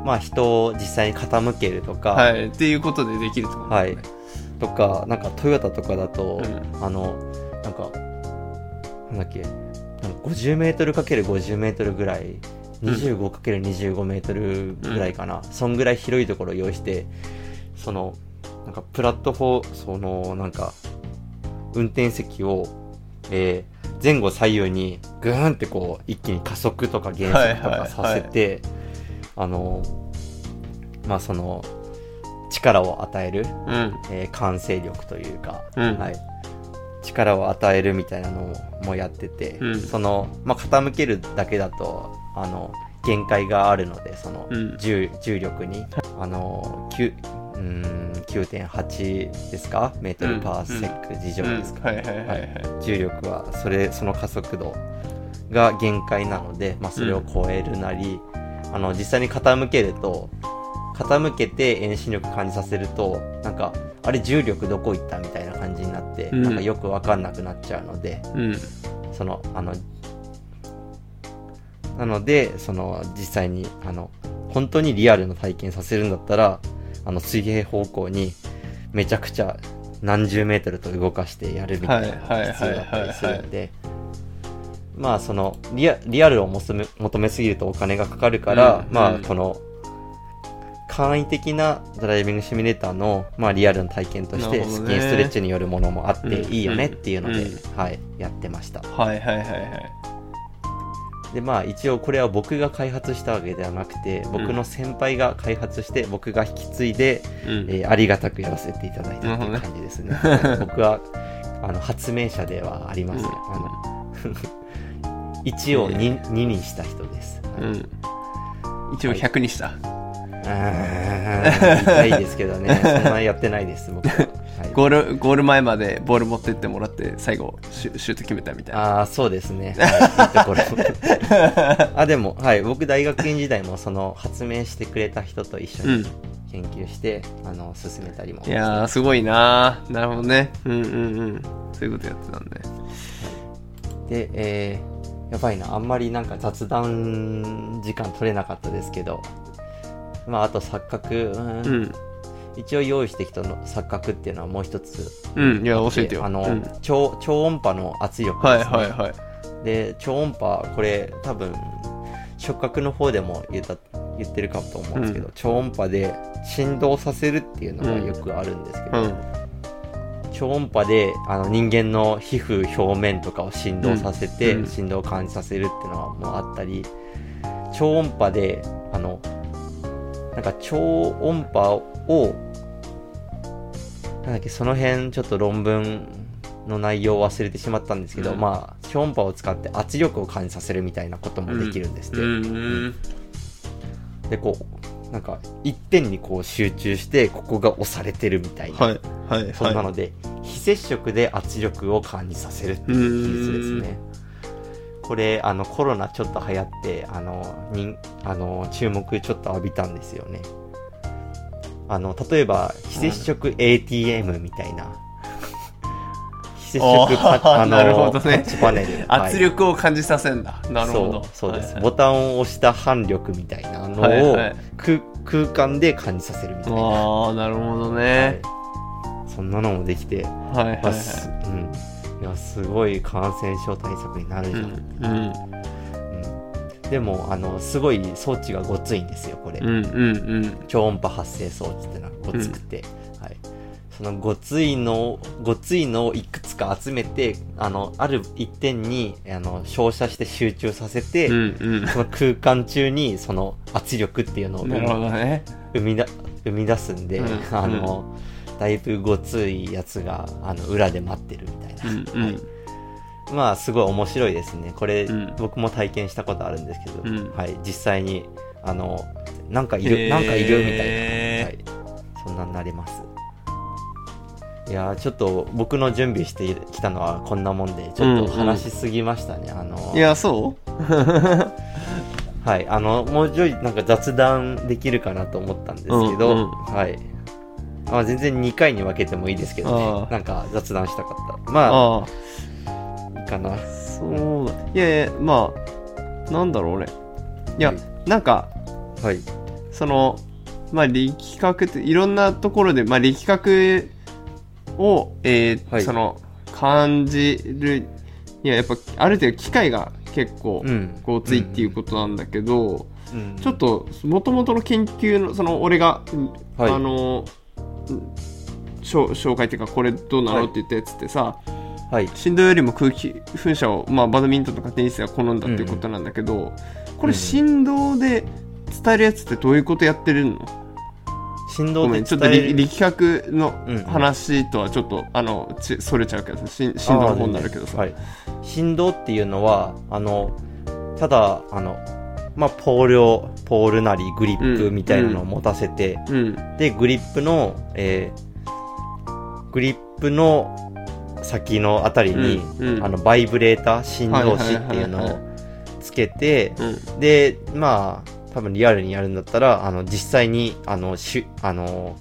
まあ人を実際に傾けるとか、はい。っていうことでできるとだよね。とか、なんかトヨタとかだと、うあの、なんか、なんだっけ、なんか50メートルかける50メートルぐらい、25かける25メートルぐらいかな、そんぐらい広いところを用意して、その、なんかプラットフォー、その、なんか、運転席を、えー前後左右にグーンってこう一気に加速とか減速とかさせて、あのまあその力を与える、うん。えー完成力というか、うん。はい、力を与えるみたいなのもやってて、うん。その、まあ、傾けるだけだとあの限界があるのでそのうん。重,、重力に。あの9うーん9.8ですか？メートルパーセック以上ですか、重力はそれその加速度が限界なので、まあ、それを超えるなり、あの実際に傾けると傾けて遠心力感じさせるとなんかあれ重力どこ行ったみたいな感じになって、うん。なんかよくわかんなくなっちゃうのでうん。そのあのなのでその実際にあの本当にリアルな体験させるんだったらあの水平方向にめちゃくちゃ何十メートルと動かしてやるみたいなのが必要だったりするんでまあそのリアリアルを求め求めすぎるとお金がかかるから、うんうん。まあこの簡易的なドライビングシミュレーターの、まあ、リアルな体験としてスキンストレッチによるものもあってうんいいよねっていうので、うん。はい、やってました。はいはいはいはいでまあ一応これは僕が開発したわけではなくて僕の先輩が開発して僕が引き継いで、うん。えーありがたくやらせていただいたっていう感じですね。僕はあの発明者ではありません、うん。あの1を 2, 2にした人です、はい。うん。一応100にした、あー痛いですけどね。そんなやってないです僕は、は いゴールゴール前までボール持ってってもらって最後シュシュート決めたみたいな。ああそうですね、はい、いいところ。あでもはい。僕大学院時代もその発明してくれた人と一緒にうん。研究して、あの進めたりもいやーすごいなー。なるほどね。うんうんうん。そういうことやってたんで。で、えーやばいな、あんまりなんか雑談時間取れなかったですけど、まあ、あと錯覚、うん。うん一応用意してきたの錯覚っていうのはもう一つ。うんいや教えてよ。あの、うん。超、超音波の圧力はいですね。はいはいで、超音波、これ多分、触覚の方でも言った、言ってるかと思うんですけど、うん。超音波で振動させるっていうのがよくあるんですけど、うん。超音波であの人間の皮膚表面とかを振動させて、うん。振動を感じさせるっていうのはもうあったり超音波であのなんか超音波をなんだっけその辺ちょっと論文の内容を忘れてしまったんですけど、うん。まあ超音波を使って圧力を感じさせるみたいなこともできるんですって、でこうなんか一点にこう集中してここが押されてるみたいな、はいはいはそんなので、非接触で圧力を感じさせるっていう技術ですね。これ、あの、コロナちょっと流行って、あの、にあの、注目ちょっと浴びたんですよね。あの、例えば、非接触 ATM みたいな。非接触パあの なるほどね。パネル。はい。圧力を感じさせんだ。なるほど。そうです、ボタンを押した反力みたいなのを、はいはい。空空間で感じさせるみたいな、ああなるほどね。はい。そんなのもできて、はいはいうん、いやすごい感染症対策になるじゃんうんでもあのすごい装置がごついんですよこれ、うんうんうん。超音波発生装置ってのはごつくて、はい、そのごついのをごついのをいくつか集めてあのある一点にあの照射して集中させて、うんその空間中にその圧力っていうのをうんなるほどね。生みだ生み出すんで、うん。あの、だいぶごついやつがあの裏で待ってるみたいな、うんうん。はいまあすごい面白いですね。これ、うん。僕も体験したことあるんですけど、うん。はい、実際にあのなんかいへー。るなんかいるみたいな、はい、そんなになります。いやーちょっと僕の準備してきたのはこんなもんでちょっと話しすぎましたね、あのいやそう？はい、あの、もうちょいなんか雑談できるかなと思ったんですけど、うんうん。はい。まあ全然2回に分けてもいいですけど。ね。なんか雑談したかった。まあかな。そうだいやいやまあなんだろうねいや、はいなんかはい。そのまあ力学っていろんなところで、まあ、力学を、えーはいその感じるいややっぱある程度機械が結構うん。ごついっていうことなんだけど、うん。ちょっともともとの研究のその俺が、はいあの紹介っていうかこれどうなのって言ったやつってさ、はい振動よりも空気噴射を、まあ、バドミントンとかテニスが好んだっていうことなんだけど、これ振動で伝えるやつってどういうことやってるの？振動でちょっと力力学のうんうん話とはちょっと、あのちそれちゃうけどし振動の方になるけどさ、はい、振動っていうのはあのただあのまあポールをポールなりグリップみたいなのを持たせて、うん。でグリップの、えーグリップの先のあたりに、うんうん。あのバイブレーター振動子っていうのをつけて、うん。でまあ多分リアルにやるんだったらあの実際にあのしゅあの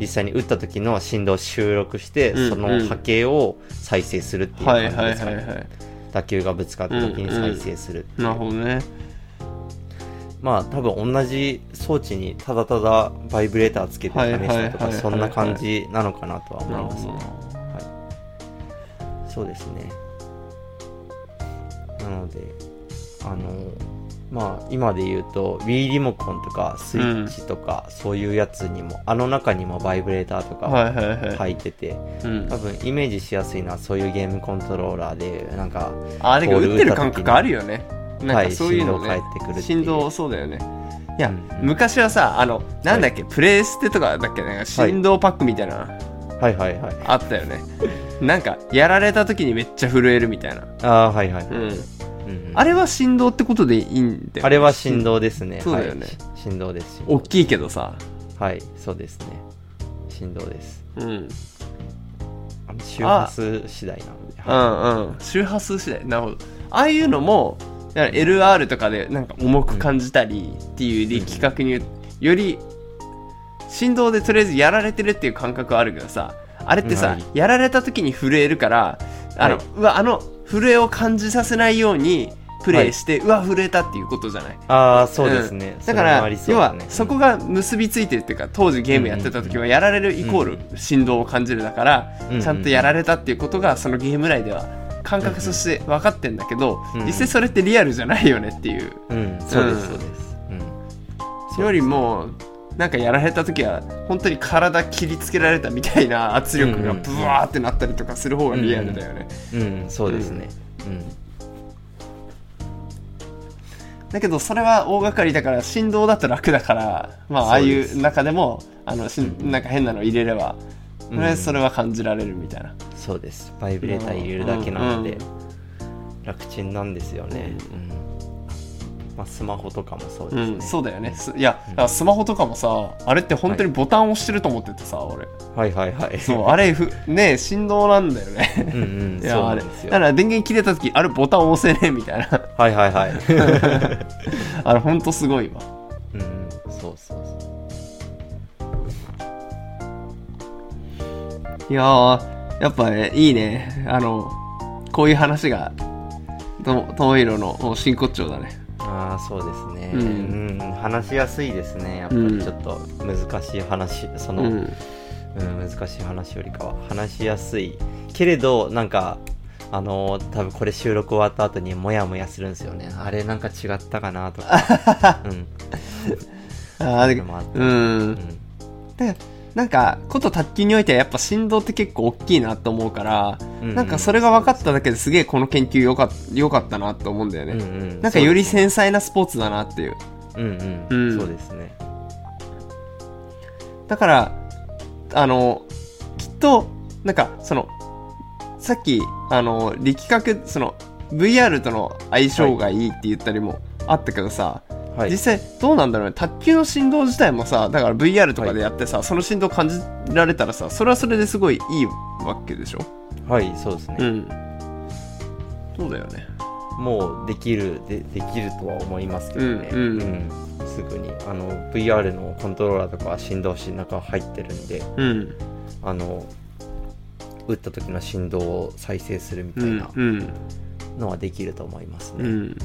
実際に打った時の振動を収録して、うんその波形を再生するっていうはい感じですかね、はいはいはい打球がぶつかった時に再生する、なるほどね。まあ多分同じ装置にただただバイブレーターつけて試したとかそんな感じなのかなとは思ないるますねそうですね。なのであのまあ今で言うと Wii リモコンとかスイッチとか、そういうやつにもあの中にもバイブレーターとかはいはいはい、入ってて、うん。多分イメージしやすいのはそういうゲームコントローラーでなんかあれが打ってる感覚あるよね。なんはいかそういうのね、振動返ってくる振動そうだよね。いや、うん。うん昔はさあのなんだっけ、プレイステとかだっけなんか振動パックみたいな、はいはいはい。あったよね なんかやられた時にめっちゃ震えるみたいな、ああーはいはい、うん、うんうん。あれは振動ってことでいいんだよね。あれは振動ですね。そうだよね。はい。振動です。大きいけどさ。はい、そうですね。振動です。うん。あの周波数次第なので。うはんうん。周波数次第。なるほど。ああいうのもだから LR とかでなんか重く感じたりっていう力学により振動でとりあえずやられてるっていう感覚はあるけどさあれってさ、はい。やられた時に震えるからあの、はい。うわあの震えを感じさせないようにプレイして、うわ震えたっていうことじゃない？ああ、そうですね。だから、それもありそう要はそこが結びついてるっていうか当時ゲームやってた時はやられるイコール振動を感じるだから、うんちゃんとやられたっていうことがそのゲーム内では感覚として分かってんだけど、うん実際それってリアルじゃないよねっていう。うん、そうです、うんそうです。うん。よりもなんかやられた時は本当に体切りつけられたみたいな圧力がブワーってなったりとかする方がリアルだよね、うん、そうですね。うん。だけどそれは大掛かりだから振動だと楽だからまあああいそう中でもあのしなんか変なの入れれば、それは感じられるみたいな、そうです。バイブレーター入れるだけなのでうん、楽ちんなんですよね。うん。まあ、スマホとかもそうですね。うん、そうだよねすいやだからスマホとかもさあれって本当にボタンを押してると思っててさ、俺はいはいはい。そうあれふね振動なんだよねうんうん、いやあれなんですよ。だから電源切れた時あれボタン押せねえみたいなはいはいはい。あれほんとすごいわうん、そうそうそう。いやーやっぱねいいねあのこういう話がとともいろのもう真骨頂だねああ、そうですね。ううんん、話しやすいですね。やっぱうんりちょっと難しい話、その、ううん、ん難しい話よりかは話しやすい。けれど、なんか、あのー多分これ収録終わった後にモヤモヤするんですよね。あれなんか違ったかなとか。うん。あーそういうのもあってうんうん。でなんかこと卓球においてはやっぱ振動って結構大きいなと思うから、うんうんなんかそれが分かっただけですげえこの研究よかよかったなと思うんだよね、うんうん。なんかより繊細なスポーツだなっていううんうん。うんそうですね。だからあのきっとなんかそのさっきあの力学その VR との相性がいいって言ったりもあったけどさ、はい。実際どうなんだろうね。卓球の振動自体もさだから VR とかでやってさ、その振動感じられたらさそれはそれですごいいいわけでしょ？はい、そうですね。うん。そうだよね。もうできるでできるとは思いますけどね、うんうん。うん。すぐに。あの VR のコントローラーとかは振動子の中入ってるんで。うん。あの打った時の振動を再生するみたうんいなうん。のはできると思いますね、うん。うん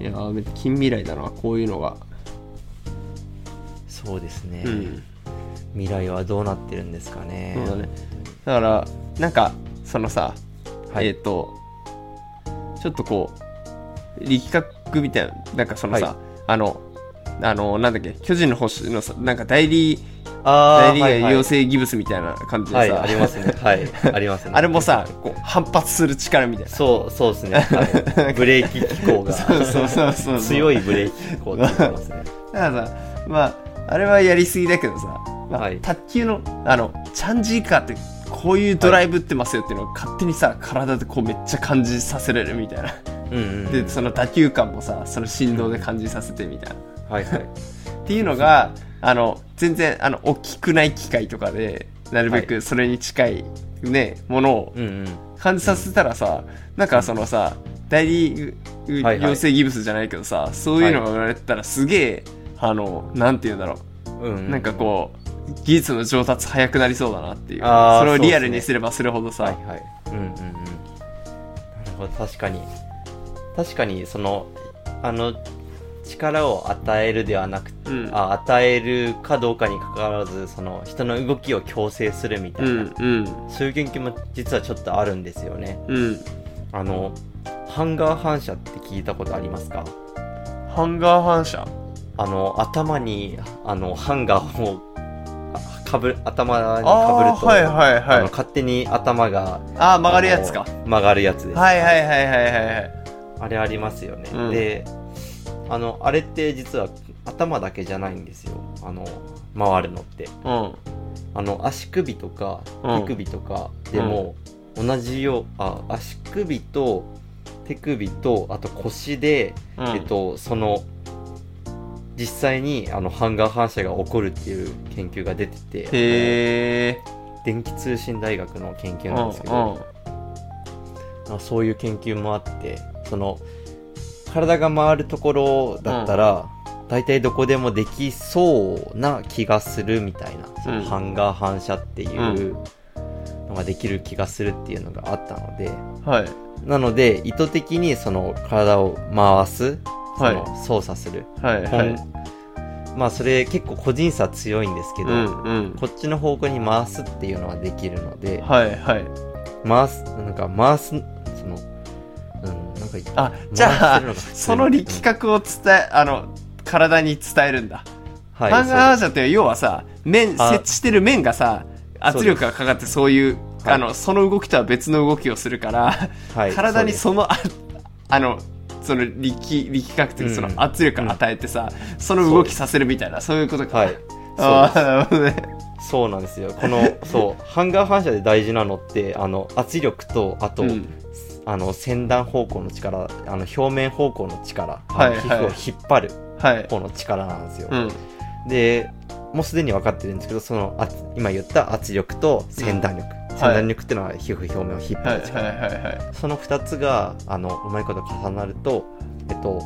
いや近未来だなこういうのが、そうですね、うん。未来はどうなってるんですかね。そうだね。だからなんかそのさ、はい。えっ、とちょっとこう力学みたいななんかそのさ、はい。あのあのなんだっけ巨人の星のさなんか代理大リーガーはいはい養成ギブスみたいな感じでさ、はい、ありますね。はい、ありますね。あれもさこう反発する力みたいなそう、そうですね。はい ブレーキ機構がそうそうそうそう強いブレーキ機構って言ってますね。だからさまああれはやりすぎだけどさ、まあはい卓球のあのチャンジーカーってこういうドライブってますよっていうのを勝手にさ体でこうめっちゃ感じさせられるみたいなうんうん。でその打球感もさその振動で感じさせてみたいなはいはい。っていうのがあの全然あの大きくない機械とかでなるべくそれに近い、ねものを。感じさせたらさ、なんかそのさ大リーグはいはい。養成ギブスじゃないけどさ、そういうのが売られてたらすげえあのなんて言うんだろう。んううなんかこう技術の上達早くなりそうだなっていう。それをリアルにすればするほどさ、はいはい。うんうんうん。なるほど、確かに。確かに、その、あの、力を与えるではなくて、うん。あ与えるかどうかにかかわらず、その、人の動きを強制するみたいな、うんうん。そういう研究も実はちょっとあるんですよね。うん。あの、ハンガー反射って聞いたことありますか？ハンガー反射？あの、頭に、あの、ハンガーを、あかぶる、頭にかぶると、はいはいはい。あの勝手に頭が、ああ曲がるやつか。曲がるやつです。はいはいはいはいはいはい。あれありますよね。うん。で、あの、あれって実は頭だけじゃないんですよ。あの、回るのって。うん。あの、足首とかうん。手首とかでも、同じよう、あ、足首と手首と、あと腰で、うん。えっと、その、実際にあのハンガー反射が起こるっていう研究が出てて、へえ電気通信大学の研究うんなんですけど、あそういう研究もあって、その、体が回るところだったら、大体どこでもできそうな気がするみたいな、そのうん。ハンガー反射っていうのができる気がするっていうのがあったので、はい。なので、意図的にその体を回す、そはい。の操作する。はいはい。まあそれ結構個人差強いんですけど、うんうん。こっちの方向に回すっていうのはできるので、はいはい。回す、なんか回す、なんかあじゃあその力学を伝えあの体に伝えるんだ、はい、ハンガー反射って要はさ面あ設置してる面がさ圧力がかかってそういうはい。あのその動きとは別の動きをするから、はい体にそそのああのその力力学的にそのうん圧力を与えてさ、その動きさせるみたいなそういうことか、はいああなるほどね。そうなんですよ。この、そう、ハンガー反射で大事なのって、あの、圧力と、あと、うんあの、先端方向の力、あの、表面方向の力、はいはい皮膚を引っ張るはい方の力なんですよ。うんで、もうすでに分かってるんですけど、その、あ今言った圧力と先端力。先端力っていうのは皮膚表面を引っ張はいる力。はいはいはいその二つが、あの、うまいこと重なると、えっと、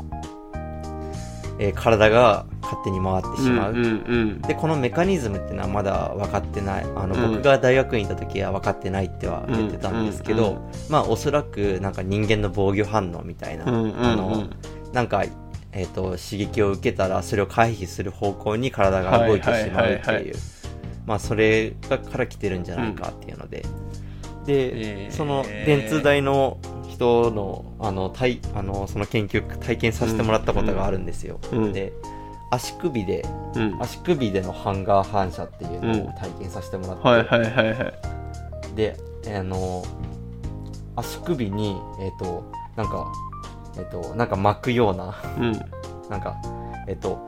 えー体が勝手に回ってしまう。うんうんで、このメカニズムっていうのはまだ分かってない。あの、うん僕が大学院にいた時は分かってないっては言ってたんですけど、うんうんまあ、おそらくなんか人間の防御反応みたいな、うんうんうんあの、なんか、えっ、と、刺激を受けたら、それを回避する方向に体が動いてしまうってはいはいはいいう。まあ、それがから来てるんじゃないかっていうので。で、えーその、電通大の人の、あの、体、あの、その研究、体験させてもらったことがあるんですよ。うん。で、足首で、うん。足首でのハンガー反射っていうのを体験させてもらって、はいはいはいはい。で、あの、足首に、えっ、と、なんか、えっ、と、なんか巻くような、うん。なんか、えっ、と、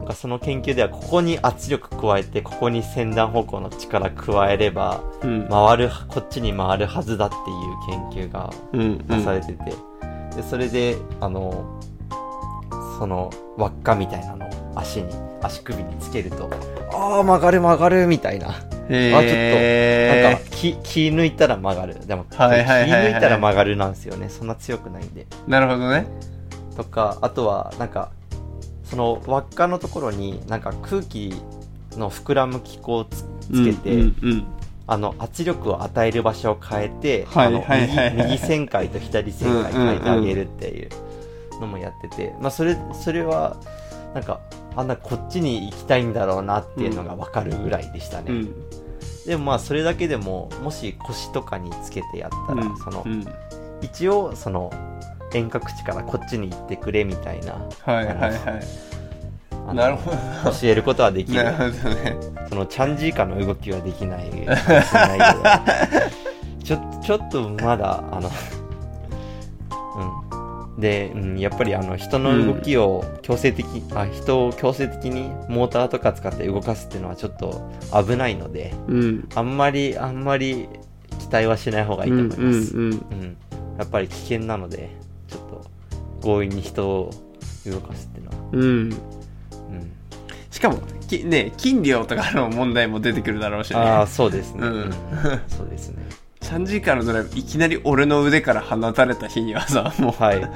なんかその研究では、ここに圧力加えて、ここに先端方向の力加えれば、うん回る、こっちに回るはずだっていう研究がうんなされてて、で、それで、あの、その輪っかみたいなのを足に、足首につけると、ああ、曲がる曲がるみたいな。へなんか気、気抜いたら曲がる。でも、気抜いたら曲がるなんですよね。そんな強くないんで。なるほどねとか、あとは、なんか、その輪っかのところに、なんか空気の膨らむ機構をつつけて、うんうんあの、圧力を与える場所を変えて、右右旋回と左旋回変えてあげるっていうのもやってて、まあ、それ、それは、なんか、あんなこっちに行きたいんだろうなっていうのがわかるぐらいでしたね。うん。でもまあ、それだけでも、もし腰とかにつけてやったら、うんそのう、ん。一応、その、遠隔地からこっちに行ってくれみたいな、はいはいはい。なるほど。教えることはできるなるほどね。そのチャンジーカの動きはできない。な いちょちょっとまだあのうん。で、うん、やっぱりあの人の動きを強制的、あ人を強制的にモーターとか使って動かすっていうのはちょっと危ないのでうん。あんまりあんまり期待はしない方がいいと思います、うんうん。うん、やっぱり危険なので、強引に人を動かすっていうのは。うんうんうん、しかもきね金量とかの問題も出てくるだろうしああ、ねそうですね。うん そうですね。チャンジーカーのドライブいきなり俺の腕から放たれた日にはさもう、はい。うんうん。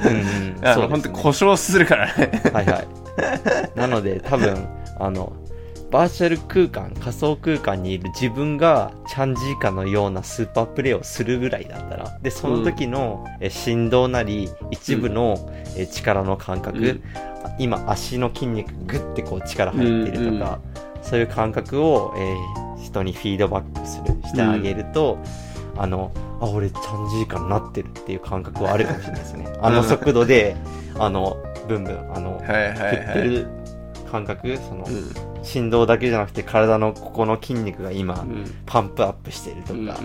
あの、そうですね本当故障するからねはいはい。なので、多分、あの、バーチャル空間、仮想空間にいる自分がチャンジーカのようなスーパープレイをするぐらいだったら、で、その時の、え振動なり、一部の、え力の感覚、うん。今足の筋肉グッてこう力入ってるとか、そういう感覚を、えー人にフィードバックするしてあげると、あのあ俺チャンジーカになってるっていう感覚はあるかもしれないですね。あの速度であのブンブンあの、はいはい振ってはいる感覚その、うん。振動だけじゃなくて体のここの筋肉が今、うん。パンプアップしてるとか、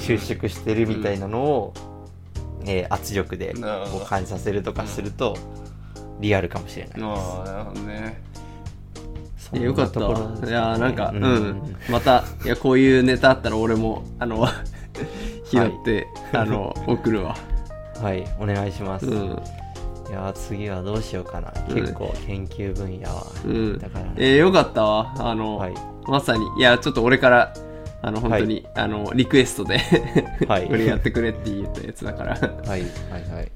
収縮してるみたいなのを、えー圧力でこう感じさせるとかすると、リアルかもしれないです。ああなるほどね。いやよかった。いやなんかううん。ん、またいやこういうネタあったら俺もあの 拾って、あの送るわ。はい、お願いします。いうんやー次はどうしようかな。うん結構研究分野は。うんだからね。えー、よかったわあの、はい。まさにいやちょっと俺からあの本当に、あのリクエストで はいこれやってくれって言ったやつだからはい、はい、はい。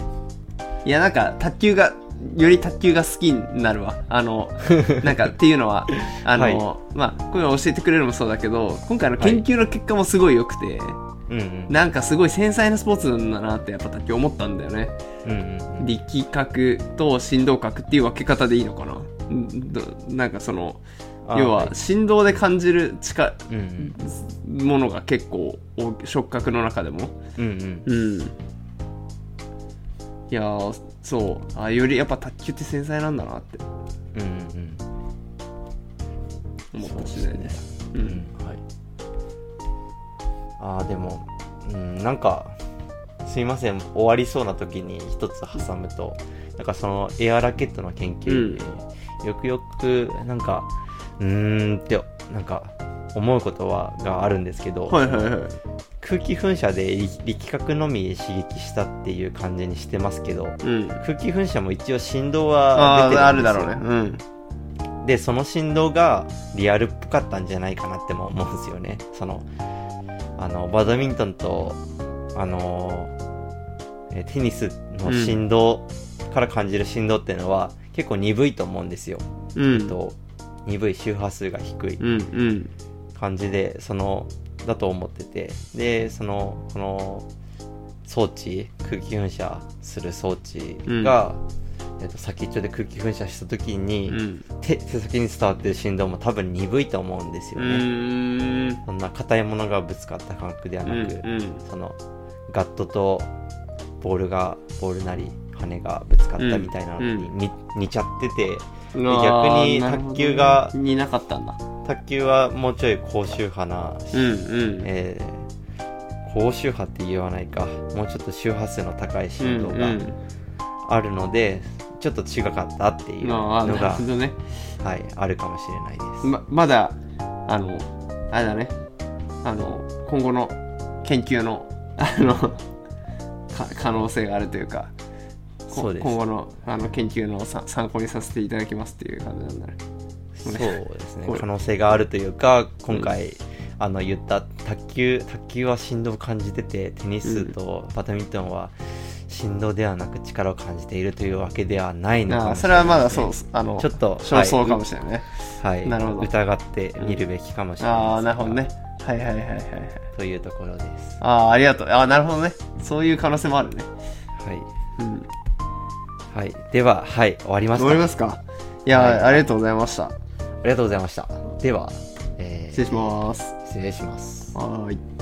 いやなんか卓球がより卓球が好きになるわあの なんかっていうのはあの、はいまあこれ教えてくれるのもそうだけど今回の研究の結果もすごい良くて、うんうん。なんかすごい繊細なスポーツなんだなってやっぱ卓球思ったんだよね。力学と振動角っていう分け方でいいのかな？なんかその要は振動で感じる力うんうん。ものが結構大触覚の中でも。うんうん。うん。いやーそう。あよりやっぱ卓球って繊細なんだなって。うんうん思った次第です。ううん。うん。ん、はい。ああ、でも、うん、なんか、すいません、終わりそうな時に一つ挟むと、なんかそのエアラケットの研究で、よくよく、なんか、うーんって、なんか、思うことは、があるんですけど、はいはいはい。空気噴射で力力学のみ刺激したっていう感じにしてますけど、うん。空気噴射も一応振動あは出てああるんですよ。るだろうね。うん。でその振動がリアルっぽかったんじゃないかなっても思うんですよね。そのあのバドミントンとあのえテニスの振動から感じる振動っていうのは結構鈍いと思うんですよ、うん。えっと鈍い周波数が低い。うんうん。感じでそのだと思ってて。でそのこの装置空気噴射する装置が、えっと、先っちょで空気噴射した時に、うん。手手先に伝わってる振動も多分鈍いと思うんですうよね、ーん。そんな硬いものがぶつかった感覚ではうなく、んうん。そのガットとボールがボールなり羽がぶつかったみたいなのに、うん。に似ちゃってて逆に卓球が似なかったんだ。卓球はもうちょい高周波な、うんうん。えー高周波って言わないか。もうちょっと周波数の高い振動があるので、ちょっと違かったっていうのが、ね。はい、あるかもしれないです、ままだあのあれだね。あの今後の研究のあのか可能性があるというかこそうです。今後のあの研究のさ参考にさせていただきますっていう感じなんだね。そうですね。可能性があるというか今回、あの言った卓球卓球は振動を感じててテニスとバドミントンは振動ではなく力を感じているというわけではないのかもしれないああそれはまだそうあのちょっとそうそうかもししれないね、はい、なるほど。疑ってみるべきかもしれないですああなるほどね。はいはいはいはいはいというところです。ああありがとう。ああなるほどね。そういう可能性もあるね。はい、うん。はい、でははい終わりました終わりますか？いや、はい。ありがとうございました。ありがとうございました。では、えー失礼します。失礼します。はーい